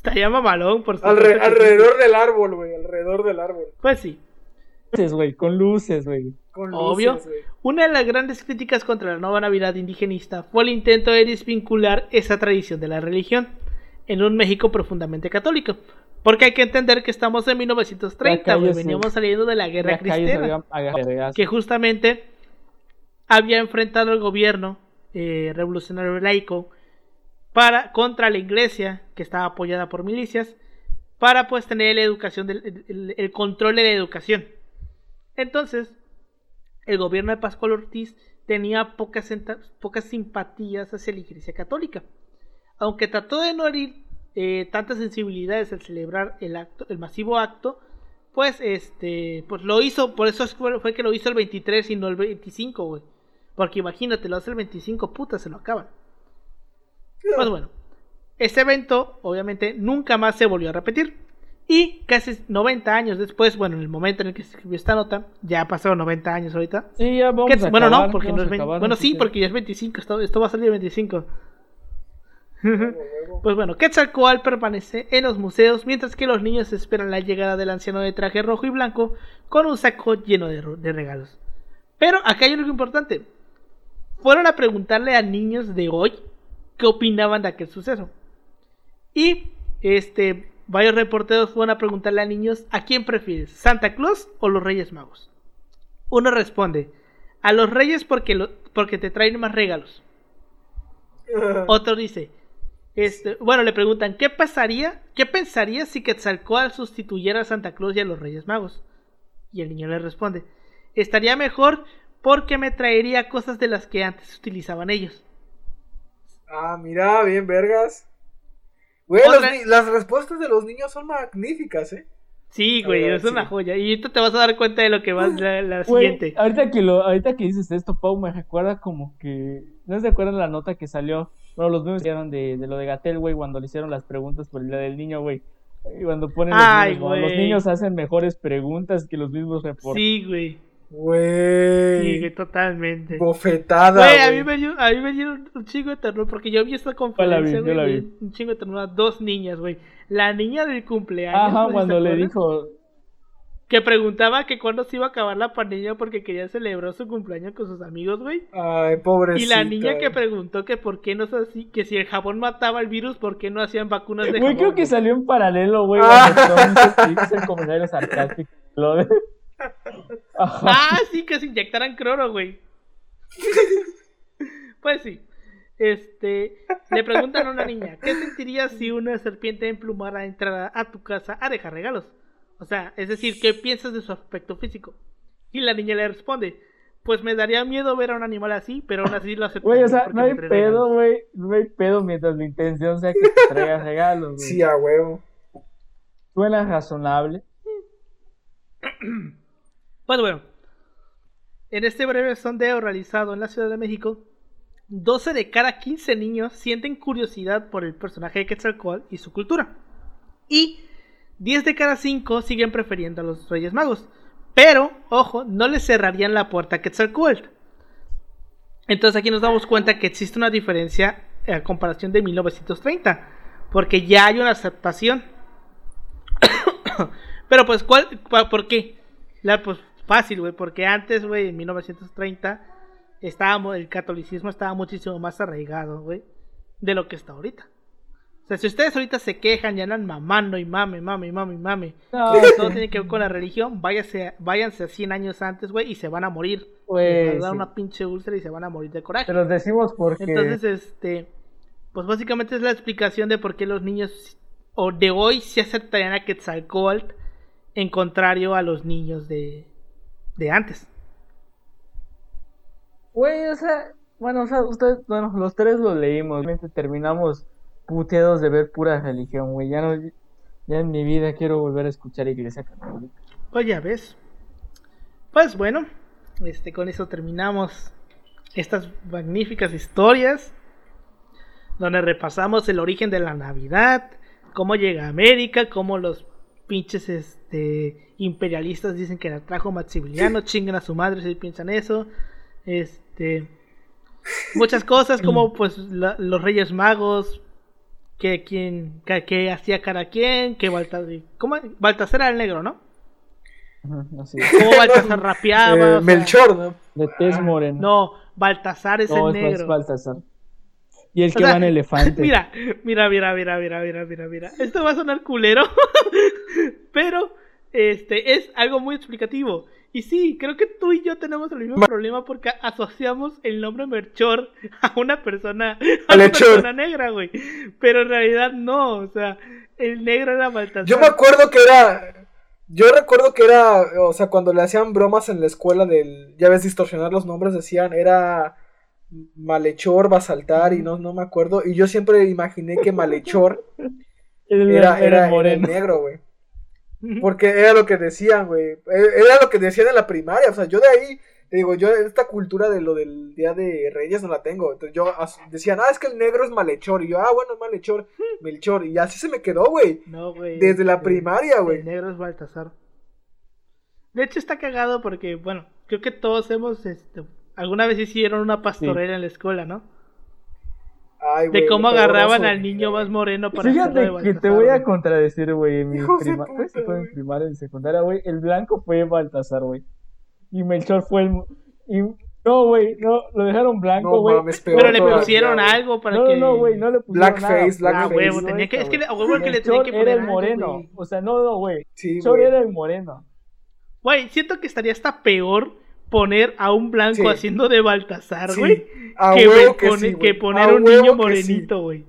Estaría mamalón, por Alre Alrededor del árbol, güey, alrededor del árbol. Pues sí. Luces, güey, con luces, güey. Obvio. Una de las grandes críticas contra la nueva Navidad indigenista fue el intento de desvincular esa tradición de la religión en un México profundamente católico. Porque hay que entender que estamos en 1930, güey, veníamos saliendo de la guerra cristiana. Que justamente había enfrentado al gobierno eh, revolucionario laico para, contra la iglesia, que estaba apoyada por milicias, para pues tener educación, del, el, control de la educación. Entonces, el gobierno de Pascual Ortiz tenía pocas, pocas simpatías hacia la iglesia católica. Aunque trató de no herir eh, tantas sensibilidades al celebrar el acto, el masivo acto, pues este, pues lo hizo, por eso fue, que lo hizo el 23 y no el 25, güey. Porque imagínate, lo hace el 25, puta, se lo acaban. Pues bueno, este evento obviamente nunca más se volvió a repetir. Y casi 90 años después, bueno, en el momento en el que se escribió esta nota, ya pasaron 90 años ahorita. Sí, ya vamos a Bueno, no, porque no es 20, Bueno, sí, porque ya es 25, esto, esto va a salir el 25. pues bueno, Quetzalcoatl permanece en los museos mientras que los niños esperan la llegada del anciano de traje rojo y blanco con un saco lleno de, de regalos. Pero acá hay algo importante. Fueron a preguntarle a niños de hoy qué opinaban de aquel suceso. Y este, varios reporteros fueron a preguntarle a niños a quién prefieres, Santa Claus o los Reyes Magos. Uno responde, a los Reyes porque, porque te traen más regalos. Otro dice, este, bueno, le preguntan, ¿qué pasaría, qué pensaría si Quetzalcoatl sustituyera a Santa Claus y a los Reyes Magos? Y el niño le responde, estaría mejor porque me traería cosas de las que antes utilizaban ellos. Ah, mira, bien vergas. Güey, las respuestas de los niños son magníficas, ¿eh? Sí, güey, es una joya. Y ahorita te vas a dar cuenta de lo que va la, la siguiente. Ahorita que, lo, ahorita que dices esto, Pau, me recuerda como que. ¿No se acuerdan la nota que salió? Bueno, los memes hicieron de, de lo de Gatel, güey, cuando le hicieron las preguntas por la del niño, güey. Y cuando ponen los, niños, los niños hacen mejores preguntas que los mismos reportes. Sí, güey. Güey. Sí, totalmente. Bofetada. Güey, a mí me dio, a mí me dieron un chingo de terror porque yo vi esta conferencia, güey. Un chingo de terror a dos niñas, güey. La niña del cumpleaños. Ajá, cuando le dijo. Que preguntaba que cuándo se iba a acabar la pandemia porque quería celebrar su cumpleaños con sus amigos, güey. Ay, pobrecita. Y la niña que preguntó que por qué no es así, que si el jabón mataba el virus, ¿por qué no hacían vacunas de Güey, creo que salió en paralelo, güey. Ah. Cuando el comentario sarcástico. Lo de... Ah, sí, que se inyectaran cloro, güey. pues sí. Este, le preguntan a una niña, ¿qué sentirías si una serpiente emplumada entrara a tu casa a dejar regalos? O sea, es decir, ¿qué piensas de su aspecto físico? Y la niña le responde, pues me daría miedo ver a un animal así, pero aún así lo acepto. Güey, o sea, no hay pedo, güey, no hay pedo mientras la intención sea que te traigas regalos, güey. Sí, a huevo. Suena razonable. Pues bueno, en este breve sondeo realizado en la Ciudad de México, 12 de cada 15 niños sienten curiosidad por el personaje de Quetzalcoatl y su cultura. Y 10 de cada 5 siguen prefiriendo a los Reyes Magos. Pero, ojo, no les cerrarían la puerta a Quetzalcoatl. Entonces aquí nos damos cuenta que existe una diferencia a comparación de 1930. Porque ya hay una aceptación. Pero pues, ¿cuál, ¿por qué? La, pues Fácil, güey, porque antes, güey, en 1930, estábamos, el catolicismo estaba muchísimo más arraigado, güey, de lo que está ahorita. O sea, si ustedes ahorita se quejan y andan mamando y mame, mame, mame, mame, no. todo tiene que ver con la religión, váyase, váyanse a 100 años antes, güey, y se van a morir. Pues, van a dar una pinche úlcera y se van a morir de coraje. Pero decimos porque... Entonces, este, pues básicamente es la explicación de por qué los niños o de hoy se aceptarían a Quetzalcoatl en contrario a los niños de, de antes. Güey, o sea, bueno, o sea, ustedes, bueno, los tres lo leímos, terminamos puteados de ver pura religión, güey, ya no, Ya en mi vida quiero volver a escuchar Iglesia Católica. Pues ya ves. Pues bueno, este, con eso terminamos estas magníficas historias donde repasamos el origen de la Navidad, cómo llega a América, cómo los pinches este, imperialistas dicen que la trajo Maximiliano, chingan a su madre si piensan eso. Este, muchas cosas como pues la- los Reyes Magos, que quien que, que hacía cada quien, que Baltasar, ¿cómo? Baltasar era el negro, ¿no? Así es. Cómo Baltasar rapeaba. Eh, o sea, Melchor, ¿no? De tez morena. No, Baltasar es No, el es negro. Baltasar. Y el O que sea, va en elefante. Mira, mira, mira, mira, mira, mira, mira, mira. Esto va a sonar culero, pero este es algo muy explicativo. Y sí, creo que tú y yo tenemos el mismo problema porque asociamos el nombre Melchor a una persona, a una persona negra, güey. Pero en realidad no, o sea, el negro era Baltasar. Yo me acuerdo que era. Yo recuerdo que era. O sea, cuando le hacían bromas en la escuela del. Ya ves, distorsionar los nombres, decían. Era. Malhechor, Basaltar, y no, no me acuerdo. Y yo siempre imaginé que Malhechor era, era, era el negro, güey. Porque era lo que decían, güey. E- Era lo que decían en la primaria. O sea, yo de ahí, te digo, yo esta cultura de lo del Día de Reyes no la tengo. Entonces yo decían, ah, es que el negro es malhechor. Y yo, ah, bueno, es malhechor, Melchor. Y así se me quedó, güey. No, güey. Desde la primaria, El güey. negro es Baltasar. De hecho está cagado porque, bueno, creo que todos hemos, este, alguna vez hicieron una pastorela en la escuela, ¿no? Ay, De cómo agarraban al niño más moreno para Fíjate de que te voy a contradecir, güey. En mi prima... puta, fue en güey. primaria y secundaria, güey. El blanco fue Baltasar, güey. Y Melchor fue el. Y... No, güey, no, lo dejaron blanco, No güey. peor Pero le pusieron algo para no, que... no, güey, no le pusieron Blackface, nada. Ah, blackface. huevo, No, tenía que, es que le, huevo que le tenía que poner era el algo, moreno. güey. O sea, no, no, güey. Sí, Melchor era el moreno. Güey, siento que estaría hasta peor poner a un blanco Sí. haciendo de Baltasar, Sí, güey. que, huevo güey, que pone- sí, que güey. poner A un niño sí. morenito, güey.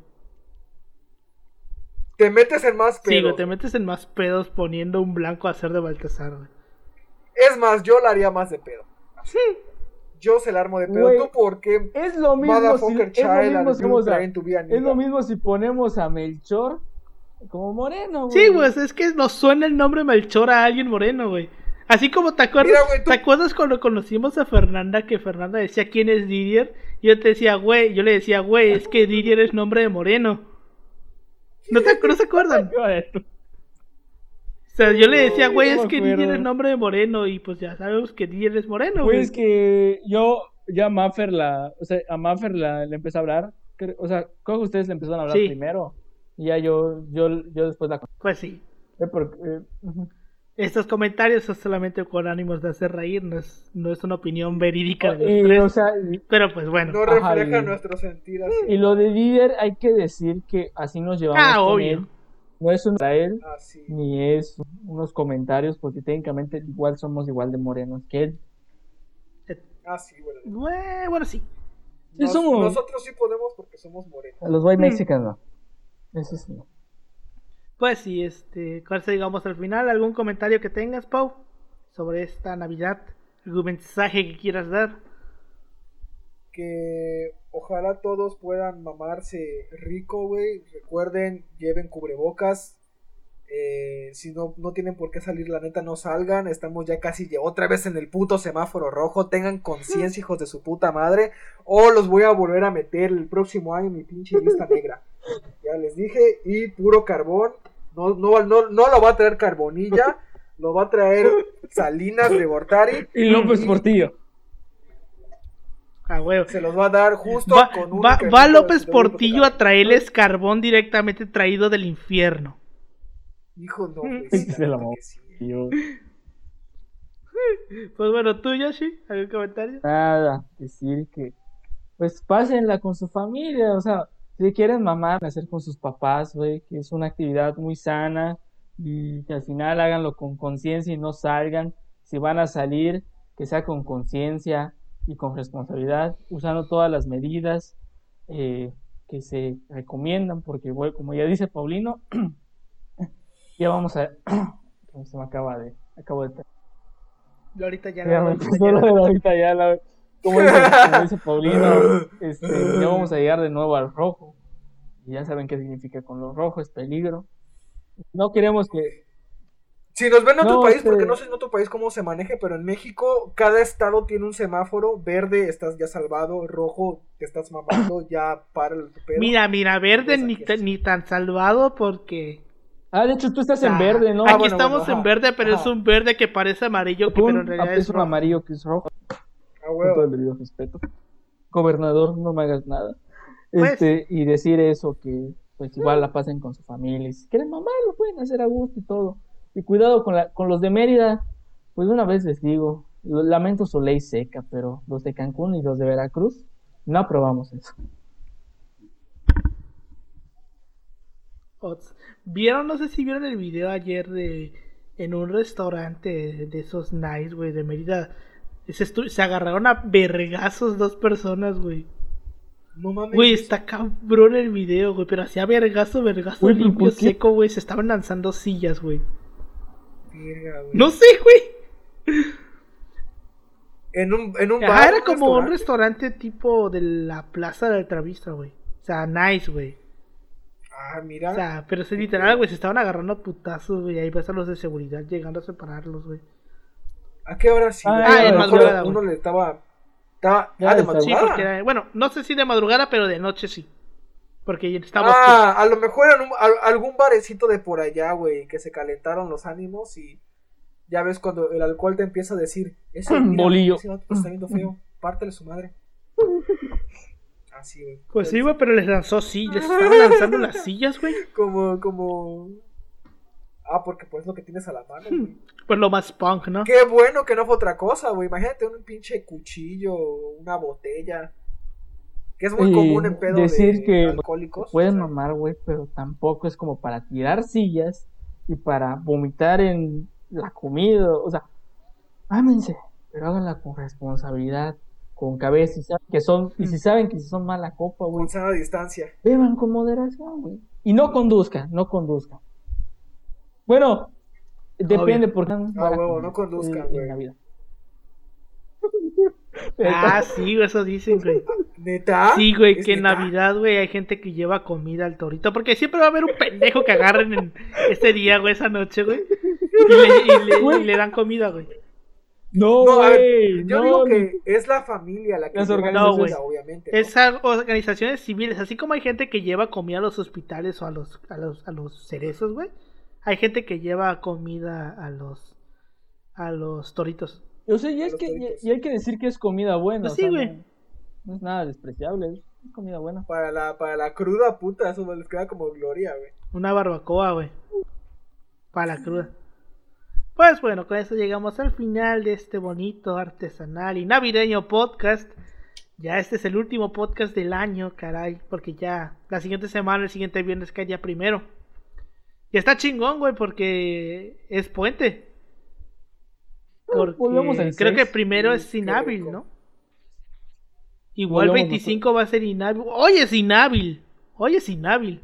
Te metes en más Sí, pedo. güey, te metes en más pedos poniendo un blanco a hacer de Baltasar, güey. Es más, yo la haría más de pedo. Yo se la armo de pedo. Güey. ¿Tú por qué? Es lo mismo si, es lo mismo si a- es lo mismo si ponemos a Melchor como moreno, güey. Sí, pues es que nos suena el nombre Melchor a alguien moreno, güey. Así como te acuerdas, Mira, güey, tú- ¿te acuerdas cuando conocimos a Fernanda que Fernanda decía quién es Didier? Y yo te decía, güey, yo le decía, güey, es que Didier es nombre de moreno. ¿No, te, ¿no se acuerdan? O sea, yo le decía, güey, no es que. Didier es nombre de moreno y pues ya sabemos que Didier es moreno, Güey, es que yo ya a Maffer la, o sea, a Maffer la, le empecé a hablar, o sea, creo que ustedes le empezaron a hablar Sí. primero, y ya yo, yo, yo después la Pues sí. eh, porque, eh. Estos comentarios son solamente con ánimos de hacer reír, no es, no es una opinión verídica de los y, tres. o sea, y, Pero pues bueno. No refleja y- nuestro sentir así. y lo de líder hay que decir que así nos llevamos Ah, con obvio. él, no es un él, Así. ni es unos comentarios, porque técnicamente igual somos igual de morenos que él. Así, güey. Bue- Bueno, sí. Sí, Nos- somos- Nosotros sí podemos porque somos morenos. A los white Mm. mexicanos no. Eso sí. no. Pues sí, este, ¿cuál se digamos al final? ¿Algún comentario que tengas, Pau? Sobre esta Navidad, algún mensaje que quieras dar. Que ojalá todos puedan mamarse rico, güey. Recuerden, lleven cubrebocas. Eh, si no, no tienen por qué salir, la neta, no salgan. Estamos ya casi ya otra vez en el puto semáforo rojo. Tengan conciencia, hijos de su puta madre. O los voy a volver a meter el próximo año en mi pinche lista negra. Ya les dije. Y puro carbón. No, no, no, no lo va a traer Carbonilla. Lo va a traer Salinas de Gortari. Y López Portillo. Ah, huevo. Se los va a dar justo Va, con un va- va López Portillo a traerles carbón directamente traído del infierno. Hijo, no, sí, se la sí. Yo- Pues bueno, tú, Yoshi, ¿algún comentario? Nada, decir que pues pásenla con su familia, o sea, si quieren mamar, hacer con sus papás, güey, que es una actividad muy sana y que al final háganlo con conciencia y no salgan. Si van a salir, que sea con conciencia y con responsabilidad, usando todas las medidas eh, que se recomiendan, porque, güey, como ya dice Paulino, ya vamos a... se me acaba de... Acabo de Yo ahorita ya ya ya de ahorita ya la- como dice, como dice Paulino, este, ya vamos a llegar de nuevo al rojo. Y ya saben qué significa con lo rojo, es peligro. No queremos que. Si nos ven en otro No, país, este- porque no sé en otro país cómo se maneje, pero en México cada estado tiene un semáforo, verde estás ya salvado, rojo te estás mamando, ya para el pedo. Mira, mira, verde ni, ni tan salvado porque... Ah, de hecho, tú estás en Ah, verde, ¿no? Aquí Ah, bueno, estamos bueno, en ajá, verde, pero es un verde que parece amarillo, que, pero en realidad es un rojo. amarillo que es rojo. A Con huevo. todo el debido respeto. Gobernador, no me hagas nada. Pues- Este, y decir eso, que pues igual la pasen con su familia. Y si quieren mamá, lo pueden hacer a gusto y todo. Y cuidado con, la, con los de Mérida. Pues una vez les digo, lamento su ley seca, pero los de Cancún y los de Veracruz no aprobamos eso. Ots. ¿Vieron? No sé si vieron el video ayer de en un restaurante de esos nice, güey, de Mérida. Se, estu- se agarraron a vergazos dos personas, güey. No mames. Güey, está cabrón el video, güey, pero hacía vergazo, vergazo ¿pero limpio, seco, güey. Se estaban lanzando sillas, güey. No sé, güey. En un, en un bar, era un como un restaurante. tipo de la plaza de Altavista, güey. O sea, nice, güey. Ah, mira. O sea, pero es literal, güey, se estaban agarrando a putazos, güey. Ahí a los de seguridad llegando a separarlos, güey. ¿A qué hora sí? Ah, en madrugada. Uno le estaba. estaba ah, de. Sí, madrugada. porque era- bueno, no sé si de madrugada, pero de noche sí. Porque estaba Ah, a lo mejor en un- al- algún barecito de por allá, güey, que se calentaron los ánimos y ya ves cuando el alcohol te empieza a decir, ese, mira, Bolillo. ese vato te está viendo feo, pártele su madre. Así, güey. Pues sí, güey, pero les lanzó sí, les estaban lanzando las sillas, güey. Como, como... Ah, porque pues lo que tienes a la mano, güey. Pues lo más punk, ¿no? Qué bueno que no fue otra cosa, güey. Imagínate un pinche cuchillo, una botella. Que es muy común en pedo decir de que alcohólicos. Pueden o sea. mamar, güey, pero tampoco es como para tirar sillas y para vomitar en la comida. O sea, ámense, pero háganla con responsabilidad, con cabeza. Y, saben que son, y si saben que son mala copa, güey, Con sana distancia. beban con moderación, güey. Y no conduzcan, no conduzcan. Bueno, depende porque Ah, huevo, no conduzcan, güey. en Navidad. Ah, sí, güey, eso dicen, güey. ¿Neta? Sí, güey, ¿Es que en? Navidad, güey, hay gente que lleva comida al torito. Porque siempre va a haber un pendejo que agarren en este día, güey, esa noche, güey. Y le, y le- Güey. y le dan comida, güey. No, No, a ver, güey. Yo no, digo que es la familia la que Las organizaciones. comida, obviamente. ¿no? Esas organizaciones civiles, así como hay gente que lleva comida a los hospitales o a los, a los, a los cerezos, güey. Hay gente que lleva comida a los, a los toritos. O sea, y es que y, hay que decir que es comida buena. Pues sí, güey. No, no es nada despreciable, es comida buena. Para la, para la cruda puta, eso les queda como gloria, güey. Una barbacoa, güey. Para la cruda. Pues bueno, con eso llegamos al final de este bonito, artesanal y navideño podcast. Ya este es el último podcast del año, caray. Porque ya la siguiente semana, el siguiente viernes cae día primero. Y está chingón, güey, porque es puente. Porque volvemos creo que primero es inhábil. ¿no? Igual Volvemos 25 va a ser inhábil. Hoy es inhábil. Hoy es inhábil.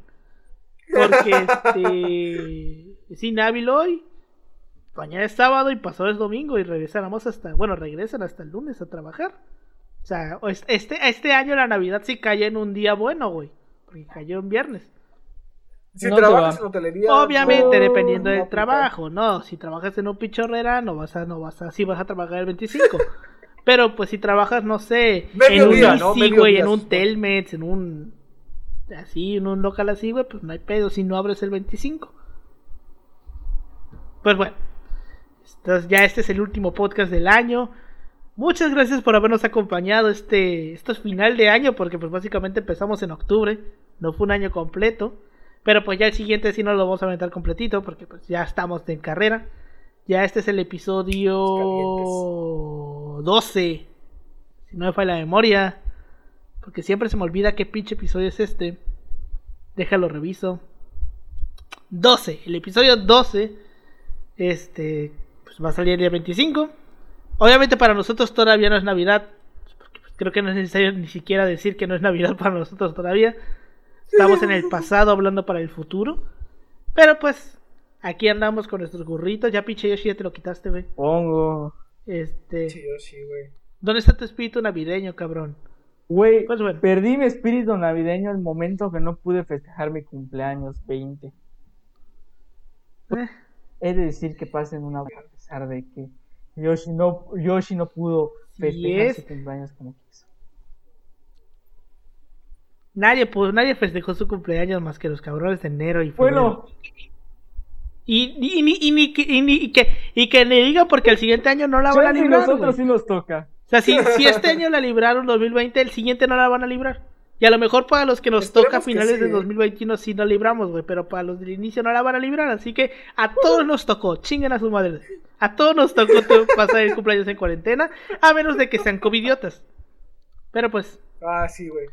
Porque este es inhábil hoy. Mañana es sábado y pasado es domingo y regresaremos hasta, bueno, regresan hasta el lunes a trabajar. O sea, este, este año la Navidad sí cayó en un día bueno, güey. Porque cayó en viernes. Si No trabajas en hotelería. Obviamente, no- dependiendo no del trabajo, ¿no? Si trabajas en un pichorrera, no vas a, no vas a, sí vas a trabajar el 25. Pero pues si trabajas, no sé, Medio en un día, ¿no? Easy, güey, en un. Telmex, en un así, en un local así, güey, pues no hay pedo si no abres el 25. Pues bueno, entonces ya este es el último podcast del año. Muchas gracias por habernos acompañado este, este final de año, porque pues básicamente empezamos en octubre, no fue un año completo, pero pues ya el siguiente sí no lo vamos a aventar completito, porque pues ya estamos en carrera. Ya este es el episodio 12, si no me falla la memoria, porque siempre se me olvida qué pinche episodio es este. Déjalo reviso. 12, el episodio 12, este, va a salir el día 25. Obviamente para nosotros todavía no es Navidad. pues, creo que no es necesario ni siquiera decir que no es Navidad para nosotros todavía. Estamos en el pasado hablando para el futuro. Pero pues aquí andamos con nuestros burritos. Ya pinche Yoshi ya te lo quitaste, güey. Pongo. Este, Sí, yo sí, güey. ¿dónde está tu espíritu navideño, cabrón? Güey, Pues bueno. perdí mi espíritu navideño el momento que no pude festejar mi cumpleaños 20. Eh, He de decir que pasen una a pesar de que Yoshi no, Yoshi no pudo festejar es. su cumpleaños como quiso. nadie, pues, nadie festejó su cumpleaños más que los cabrones de enero y febrero. Bueno, Y, y, y, ni- y, ni que- y, ni- y que, y que le digan porque el siguiente año no la van a librar. nosotros sí nos toca. O sea, si, si este año la libraron 2020, el siguiente no la van a librar. Y a lo mejor para los que nos Esperemos toca a finales sí, de ¿eh? 2021 sí nos libramos, güey. Pero para los del inicio no la van a librar. Así que a todos nos tocó. Chinguen a su madre. A todos nos tocó pasar el cumpleaños en cuarentena. A menos de que sean covidiotas. Pero pues, Ah, sí, güey.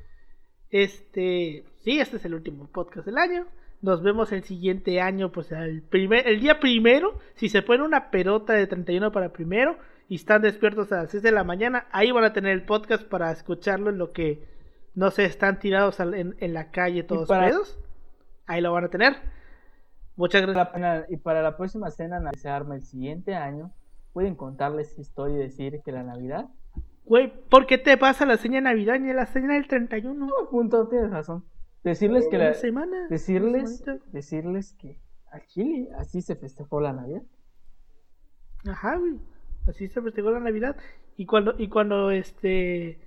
este, sí, este es el último podcast del año. Nos vemos el siguiente año, pues el, primer, el día primero. Si se ponen una pelota de 31 para primero y están despiertos a las 6 de la mañana, ahí van a tener el podcast para escucharlo en lo que no sé, están tirados en, en la calle todos para- pedos. Ahí lo van a tener. Muchas gracias. y para la próxima cena que se arma el siguiente año, pueden contarles historia y decir que la Navidad. Güey, ¿por qué te pasa la seña de Navidad ni la seña del 31? No, punto, tienes razón. Decirles que la, semana. decirles, decirles que al Chile así se festejó la Navidad. Ajá, güey. Así se festejó la Navidad. Y cuando, y cuando este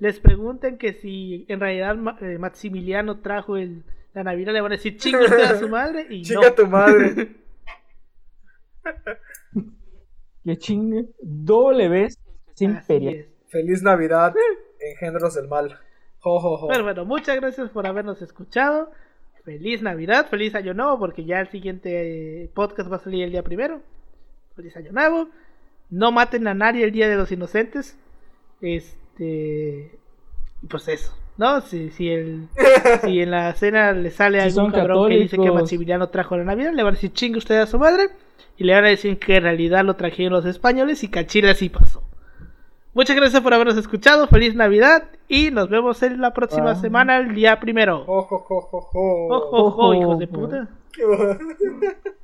les pregunten que si en realidad eh, Maximiliano trajo el, la Navidad, le van a decir usted a su madre y Chinga no. tu madre. Que chingue. Doble vez sin. Feliz Navidad, engendros del mal. Jo, jo, jo. Pero bueno, muchas gracias por habernos escuchado. Feliz Navidad, feliz Año Nuevo, porque ya el siguiente eh, podcast va a salir el día primero. Feliz Año Nuevo. No maten a nadie el Día de los Inocentes. Este. Y Pues eso, ¿no? Si, si, el, si en la cena le sale Si algún cabrón que dice que. Maximiliano trajo la Navidad, le van a decir chingue usted a su madre. Y le van a decir que en realidad lo trajeron los españoles y que a Chile así pasó. Muchas gracias por habernos escuchado. Feliz Navidad y nos vemos en la próxima Ah. semana, el día primero. Jo, jo, jo, jo, jo. ¡Ojo, ojo, hijos de puta!